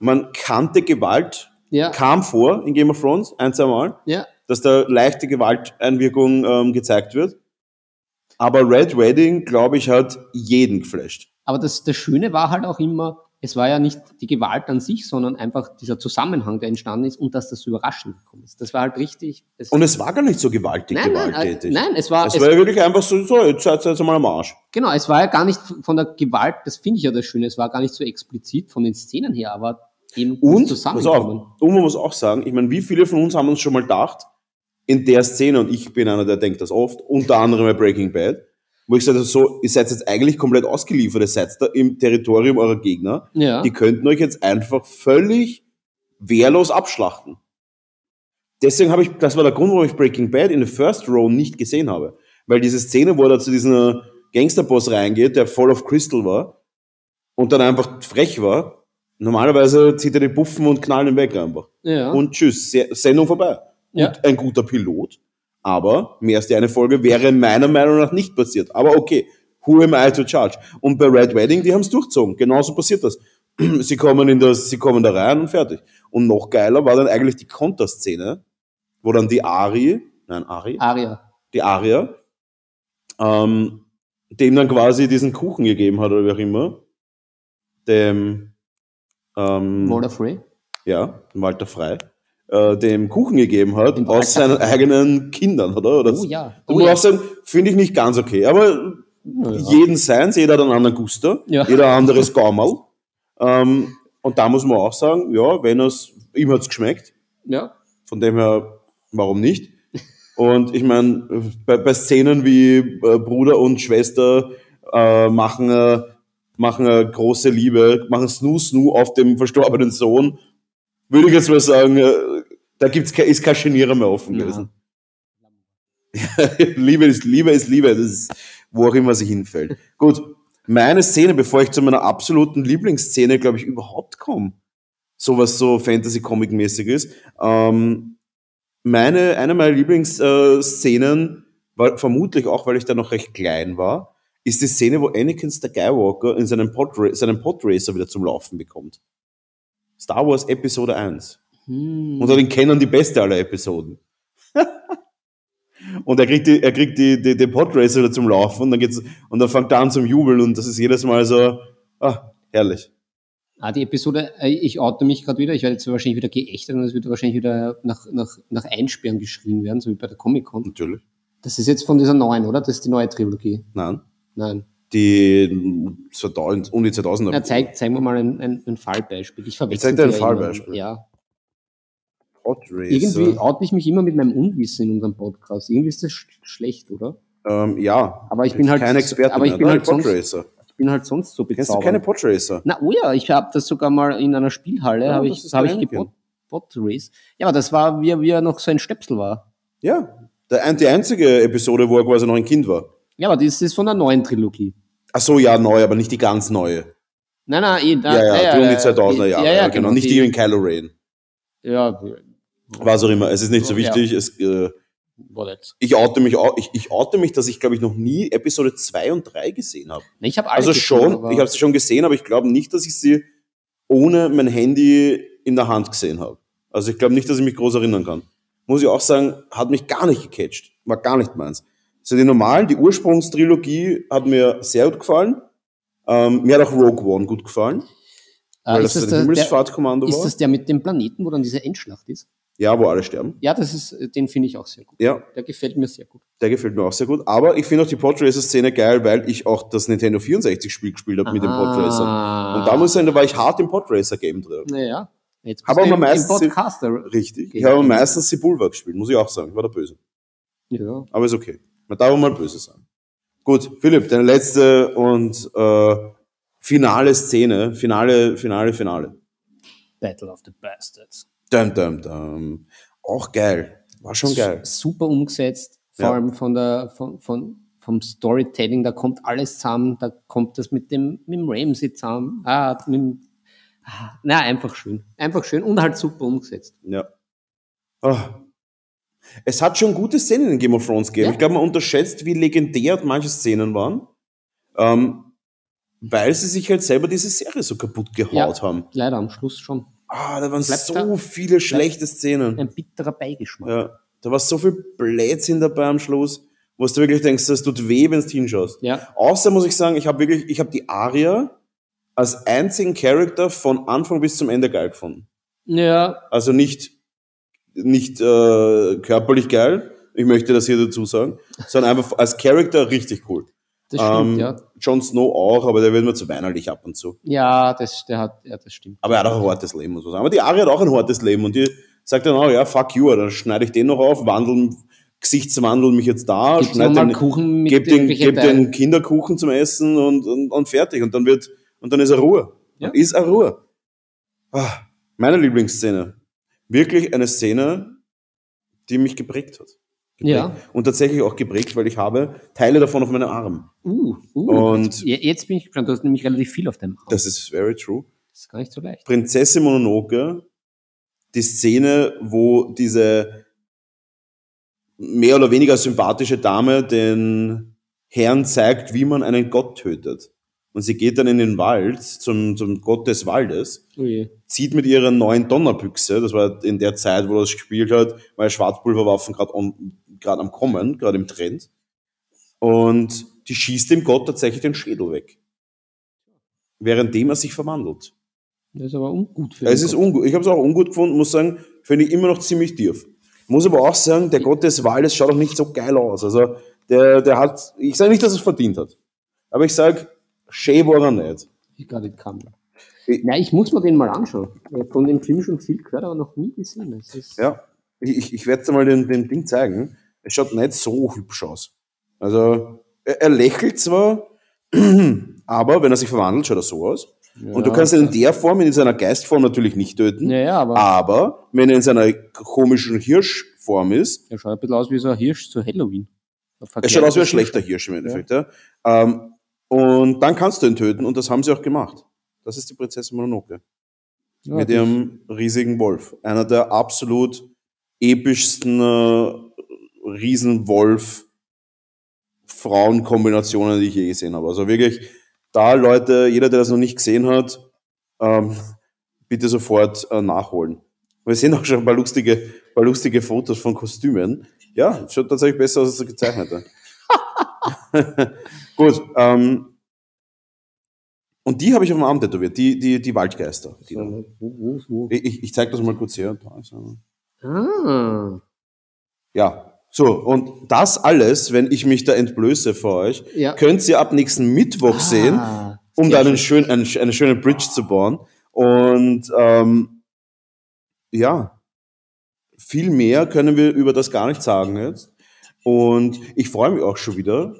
man kannte Gewalt, ja, kam vor in Game of Thrones, ein, zwei Mal, ja, dass da leichte Gewalteinwirkung ähm, gezeigt wird. Aber Red Wedding, glaube ich, hat jeden geflasht. Aber das, das Schöne war halt auch immer, es war ja nicht die Gewalt an sich, sondern einfach dieser Zusammenhang, der entstanden ist und dass das so überraschend gekommen ist. Das war halt richtig. Es Und es war gar nicht so gewaltig nein, nein, äh, gewalttätig. nein, es war, es, es, war ja wirklich einfach so, so jetzt seid ihr jetzt mal am Arsch. genau, es war ja gar nicht von der Gewalt, das finde ich ja das Schöne, es war gar nicht so explizit von den Szenen her, aber eben Und, auf, und man muss auch sagen, ich meine, wie viele von uns haben uns schon mal gedacht, in der Szene, und ich bin einer, der denkt das oft, unter anderem bei Breaking Bad, wo ich sage, so, ihr seid jetzt eigentlich komplett ausgeliefert, ihr seid da im Territorium eurer Gegner, Ja. die könnten euch jetzt einfach völlig wehrlos abschlachten. Deswegen habe ich, das war der Grund, warum ich Breaking Bad in the First Row nicht gesehen habe. Weil diese Szene, wo er da zu diesem Gangsterboss reingeht, der voll of Crystal war und dann einfach frech war, normalerweise zieht er die Puffen und knallt ihn weg einfach. ja. Und tschüss, Se- Sendung vorbei. Ja. Und ein guter Pilot, aber mehr als die eine Folge wäre meiner Meinung nach nicht passiert. Aber okay, who am I to judge? Und bei Red Wedding, die haben es durchzogen. Genauso passiert das. (clears throat) Sie kommen in das, sie kommen da rein und fertig. Und noch geiler war dann eigentlich die Konterszene, wo dann die Ari, nein, Ari, Aria. die Aria, ähm, dem dann quasi diesen Kuchen gegeben hat oder wie auch immer. Dem, ähm, Walter Frey. ja, Walter Frei, äh, dem Kuchen gegeben hat aus seinen eigenen Kindern, oder? oder Oh ja. Oh musst ja. auch sagen, finde ich nicht ganz okay. Aber Ja. jeden seins, jeder hat einen anderen Guster, Ja. jeder ein anderes Gaumerl. Ähm, und da muss man auch sagen, ja, wenn es, ihm hat's geschmeckt, ja. von dem her, warum nicht? Und ich meine, bei, bei Szenen wie äh, Bruder und Schwester äh, machen, äh, machen eine große Liebe, machen Snoo Snoo auf dem verstorbenen Sohn, würde ich jetzt mal sagen, äh, da gibt's ke ist kein Genierer mehr offen Ja. gewesen. (laughs) Liebe ist Liebe ist Liebe, das ist, wo auch immer sie hinfällt. Gut, meine Szene, bevor ich zu meiner absoluten Lieblingsszene, glaube ich, überhaupt komme, sowas so Fantasy-Comic-mäßig ist, ähm, meine, eine meiner Lieblingsszenen, war vermutlich auch, weil ich da noch recht klein war, ist die Szene, wo Anakin Skywalker in seinem, Podra seinen Podracer wieder zum Laufen bekommt. Star Wars Episode 1. Hm. Und den kennen die beste aller Episoden. (laughs) und er kriegt, die, er kriegt die, die, den Podracer wieder zum Laufen und dann, geht's, und dann fängt er an zum Jubeln und das ist jedes Mal so, ah, herrlich. Ah, die Episode, äh, ich oute mich gerade wieder, ich werde jetzt wahrscheinlich wieder geächtet und es wird wahrscheinlich wieder nach, nach, nach Einsperren geschrien werden, so wie bei der Comic-Con. Natürlich. Das ist jetzt von dieser neuen, oder? Das ist die neue Trilogie. Nein. Nein. Die 2000, um die 2000er. Na, zeig, zeig mir mal ein, ein, ein Fallbeispiel. Ich verwechsel zeig dir ein ja. Fallbeispiel. Ja. Podracer. Irgendwie oute ich mich immer mit meinem Unwissen in unserem Podcast. Irgendwie ist das sch schlecht, oder? Ähm, ja. Aber ich bin halt- kein Experte aber ich mehr. bin Nein, halt sonst- Podracer. Ich bin halt sonst so Kennst bezaubernd. du keine Podracer? Na, oh ja, ich habe das sogar mal in einer Spielhalle, Ja, habe ich, der ich Anakin. gebot, Podrace. Ja, aber das war, wie, er- wie er noch so ein Stöpsel war. Ja. Der, die einzige Episode, wo er quasi noch ein Kind war. Ja, aber das ist von der neuen Trilogie. Ach so, ja, neu, aber nicht die ganz neue. Nein, nein, eh, Ja, ja, die um die 2000er Jahre. Ja, ja, genau. Nicht die in Kylo Ren. Ja, Was auch immer. Es ist nicht so Ja. wichtig. Es, äh, ich oute mich auch, ich, ich oute mich, dass ich, glaube ich, noch nie Episode 2 und 3 gesehen habe. Nee, ich habe Also gesehen, schon, aber- ich habe sie schon gesehen, aber ich glaube nicht, dass ich sie ohne mein Handy in der Hand gesehen habe. Also ich glaube nicht, dass ich mich groß erinnern kann. Muss ich auch sagen, hat mich gar nicht gecatcht. War gar nicht meins. So die normalen, die Ursprungstrilogie hat mir sehr gut gefallen. Ähm, mir hat auch Rogue One gut gefallen, Ah, weil ist, das das der, der, Himmelsfahrtkommando ist war. das der mit dem Planeten, wo dann diese Endschlacht ist? ja, wo alle sterben. Ja, das ist, äh, den finde ich auch sehr gut. Ja, Der gefällt mir sehr gut. der gefällt mir auch sehr gut. Aber ich finde auch die Podracer-Szene geil, weil ich auch das Nintendo 64-Spiel gespielt habe mit dem Podracer. Ah. Und da muss ich sagen, da war ich hart im Podracer-Game drin. Naja, jetzt Aber im, im meistens- Podcaster. Richtig. Ich habe meistens Sepulva gespielt, muss ich auch sagen. Ich war der Böse. Ja. Aber ist okay. Man darf auch mal böse sein. Gut, Philipp, deine letzte und äh, finale Szene. Finale, Finale, Finale. Battle of the Bastards. Dum, dum, dum. Auch geil. War schon geil. Super umgesetzt, vor Ja. allem von der, von, von, vom Storytelling, da kommt alles zusammen, da kommt das mit dem, mit dem Ramsey zusammen. Ah, mit ah, na, einfach schön. Einfach schön und halt super umgesetzt. Ja. Ah. Es hat schon gute Szenen in Game of Thrones gegeben. Ja. Ich glaube, man unterschätzt, wie legendär manche Szenen waren. Ähm, weil sie sich halt selber diese Serie so kaputt gehaut Ja. haben. Leider am Schluss schon. Ah, da waren Bleibt so da- viele schlechte Szenen. Ein bitterer Beigeschmack. Ja, da war so viel Blödsinn dabei am Schluss, wo du wirklich denkst, das tut weh, wenn du hinschaust. Ja. Außer muss ich sagen, ich habe wirklich, ich habe die Aria als einzigen Charakter von Anfang bis zum Ende geil gefunden. Ja, Also nicht, nicht äh, körperlich geil, ich möchte das hier dazu sagen, sondern einfach als Charakter richtig cool. das stimmt, Ähm, ja. Jon Snow auch, aber der wird mir zu weinerlich ab und zu. Ja, das, der hat, ja, das stimmt. Aber er hat auch ein hartes Leben, man sagen. Aber die Ari hat auch ein hartes Leben und die sagt dann auch, ja, fuck you, dann schneide ich den noch auf, wandel, Gesichtswandel mich jetzt da, Gibt's schneide nochmal den, Kuchen mit gib den, gib Teilen? den Kinderkuchen zum Essen und, und, und fertig. Und dann wird, und dann ist er Ruhe. Ja. Ist er Ruhe. Ah, meine Lieblingsszene. Wirklich eine Szene, die mich geprägt hat. Geprägt. Ja. Und tatsächlich auch geprägt, weil ich habe Teile davon auf meinem Arm. Uh, uh. Und- jetzt, jetzt bin ich gespannt, du hast nämlich relativ viel auf deinem Arm. Das ist very true. Das ist gar nicht so leicht. Prinzessin Mononoke, die Szene, wo diese mehr oder weniger sympathische Dame den Herrn zeigt, wie man einen Gott tötet. Und sie geht dann in den Wald zum, zum Gott des Waldes, Oh je. zieht mit ihrer neuen Donnerbüchse, das war in der Zeit, wo das gespielt hat, weil Schwarzpulverwaffen gerade gerade am Kommen, gerade im Trend. Und die schießt dem Gott tatsächlich den Schädel weg. Währenddem er sich verwandelt. Das ist aber ungut für Es ist Gott. ungut. Ich habe es auch ungut gefunden, muss sagen, finde ich immer noch ziemlich tief. Muss aber auch sagen, der Gott des Waldes schaut auch nicht so geil aus. Also der, der hat, ich sage nicht, dass er es verdient hat, aber ich sage, schön war er nicht. Ich gerade nicht kann. Ich- Na, ich muss mir den mal anschauen. Ich habe von dem Film schon viel gehört, aber noch nie gesehen. Ja, ich, ich, werde dir mal den, den Ding zeigen. Es schaut nicht so hübsch aus. Also er, er lächelt zwar, (clears throat) aber wenn er sich verwandelt, schaut er so aus. Und du kannst ihn in der Form, in seiner Geistform natürlich nicht töten. Ja, ja, aber Aber wenn er in seiner komischen Hirschform ist, er schaut ein bisschen aus wie so ein Hirsch zu Halloween. Er schaut aus wie ein schlechter Hirsch im Endeffekt. Ja. Ähm, und dann kannst du ihn töten und das haben sie auch gemacht. Das ist die Prinzessin Mononoke Ja, mit das- ihrem riesigen Wolf. Einer der absolut epischsten äh, Riesenwolf Frauenkombinationen, die ich je gesehen habe. Also wirklich, da Leute, jeder, der das noch nicht gesehen hat, ähm, bitte sofort äh, nachholen. Wir sehen auch schon ein paar lustige, paar lustige Fotos von Kostümen. Ja, schaut tatsächlich besser aus als der gezeichnete. (laughs) (laughs) Gut, ähm, und die habe ich auf dem Arm tätowiert, die, die, die Waldgeister. Die da. Wo, wo, wo? Ich, ich, zeige das mal kurz her. Ah, Ja, so, und das alles, wenn ich mich da entblöße für euch, ja. könnt ihr ab nächsten Mittwoch sehen, Ah, um sehr da einen schön. schön, eine, eine schöne Bridge zu bauen. Und ähm, ja, viel mehr können wir über das gar nicht sagen jetzt. Und ich freue mich auch schon wieder.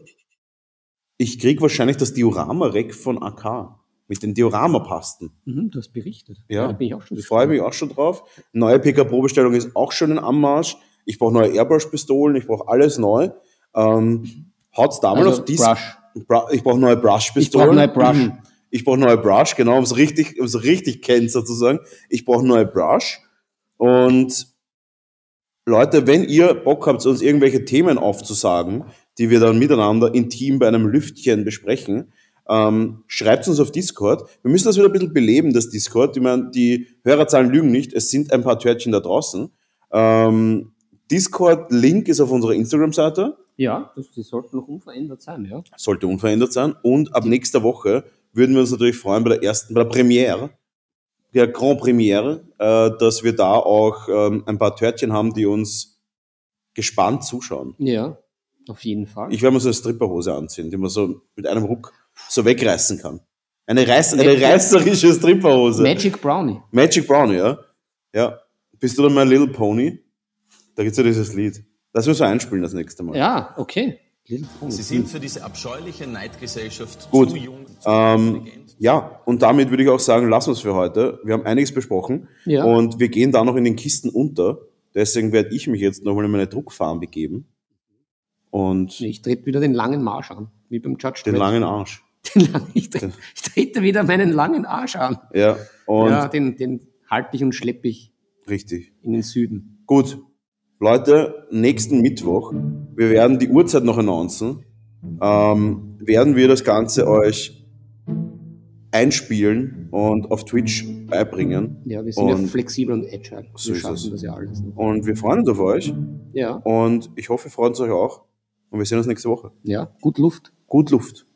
Ich krieg wahrscheinlich das Diorama-Rack von AK mit den Diorama-Pasten. Mhm, du hast berichtet. Ja, da bin ich auch schon Ich freue mich auch schon drauf. Neue PK-Pro-Bestellung ist auch schon in Anmarsch. Ich brauche neue Airbrush-Pistolen, ich brauche alles neu. Ähm, haut's da mal also, auf dies. Brush. Ich brauche neue Ich Brush-Pistolen. brauche neue Brush. (clears throat) Ich brauche neue Brush, genau, um es richtig, um's richtig kennt sozusagen. Ich brauche neue Brush. Und Leute, wenn ihr Bock habt, uns irgendwelche Themen aufzusagen, die wir dann miteinander intim bei einem Lüftchen besprechen, ähm, schreibt uns auf Discord. Wir müssen das wieder ein bisschen beleben, das Discord. Ich meine, die Hörerzahlen lügen nicht. Es sind ein paar Törtchen da draußen. Ähm, Discord-Link ist auf unserer Instagram-Seite. Ja, das, die sollten noch unverändert sein, ja. sollte unverändert sein. Und ab nächster Woche würden wir uns natürlich freuen bei der ersten, bei der Premiere, der Grand Premiere, äh, dass wir da auch ähm, ein paar Törtchen haben, die uns gespannt zuschauen. Ja, auf jeden Fall. Ich werde mir so eine Stripperhose anziehen, die man so mit einem Ruck so wegreißen kann. Eine, reiß, eine Magic- reißerische Stripperhose. Magic Brownie. Magic Brown, ja. Ja. Bist du dann mein Little Pony? Da gibt's ja dieses Lied. Das müssen wir einspielen das nächste Mal. Ja, okay. Little Pony. Sie sind für diese abscheuliche Neidgesellschaft Gut. zu jung, zu Ähm, intelligent. ja, und damit würde ich auch sagen, lassen wir es für heute. Wir haben einiges besprochen Ja. und wir gehen da noch in den Kisten unter. Deswegen werde ich mich jetzt nochmal in meine Druckfarm begeben und Ich trete wieder den langen Marsch an, wie beim Judge den Dredd. langen Arsch. Den langen, ich, trete, ich trete wieder meinen langen Arsch an. Ja, und ja, den, den halte ich und schleppe ich richtig. in den Süden. Gut, Leute, nächsten Mittwoch, wir werden die Uhrzeit noch announcen, ähm, werden wir das Ganze euch einspielen und auf Twitch beibringen. Ja, wir sind ja Und- flexibel und agile. So Wir ist schaffen das ja alles. Ne? Und wir freuen uns auf euch Ja, und ich hoffe, ihr freut uns euch auch. Und wir sehen uns nächste Woche. ja, gut Luft. Gut Luft.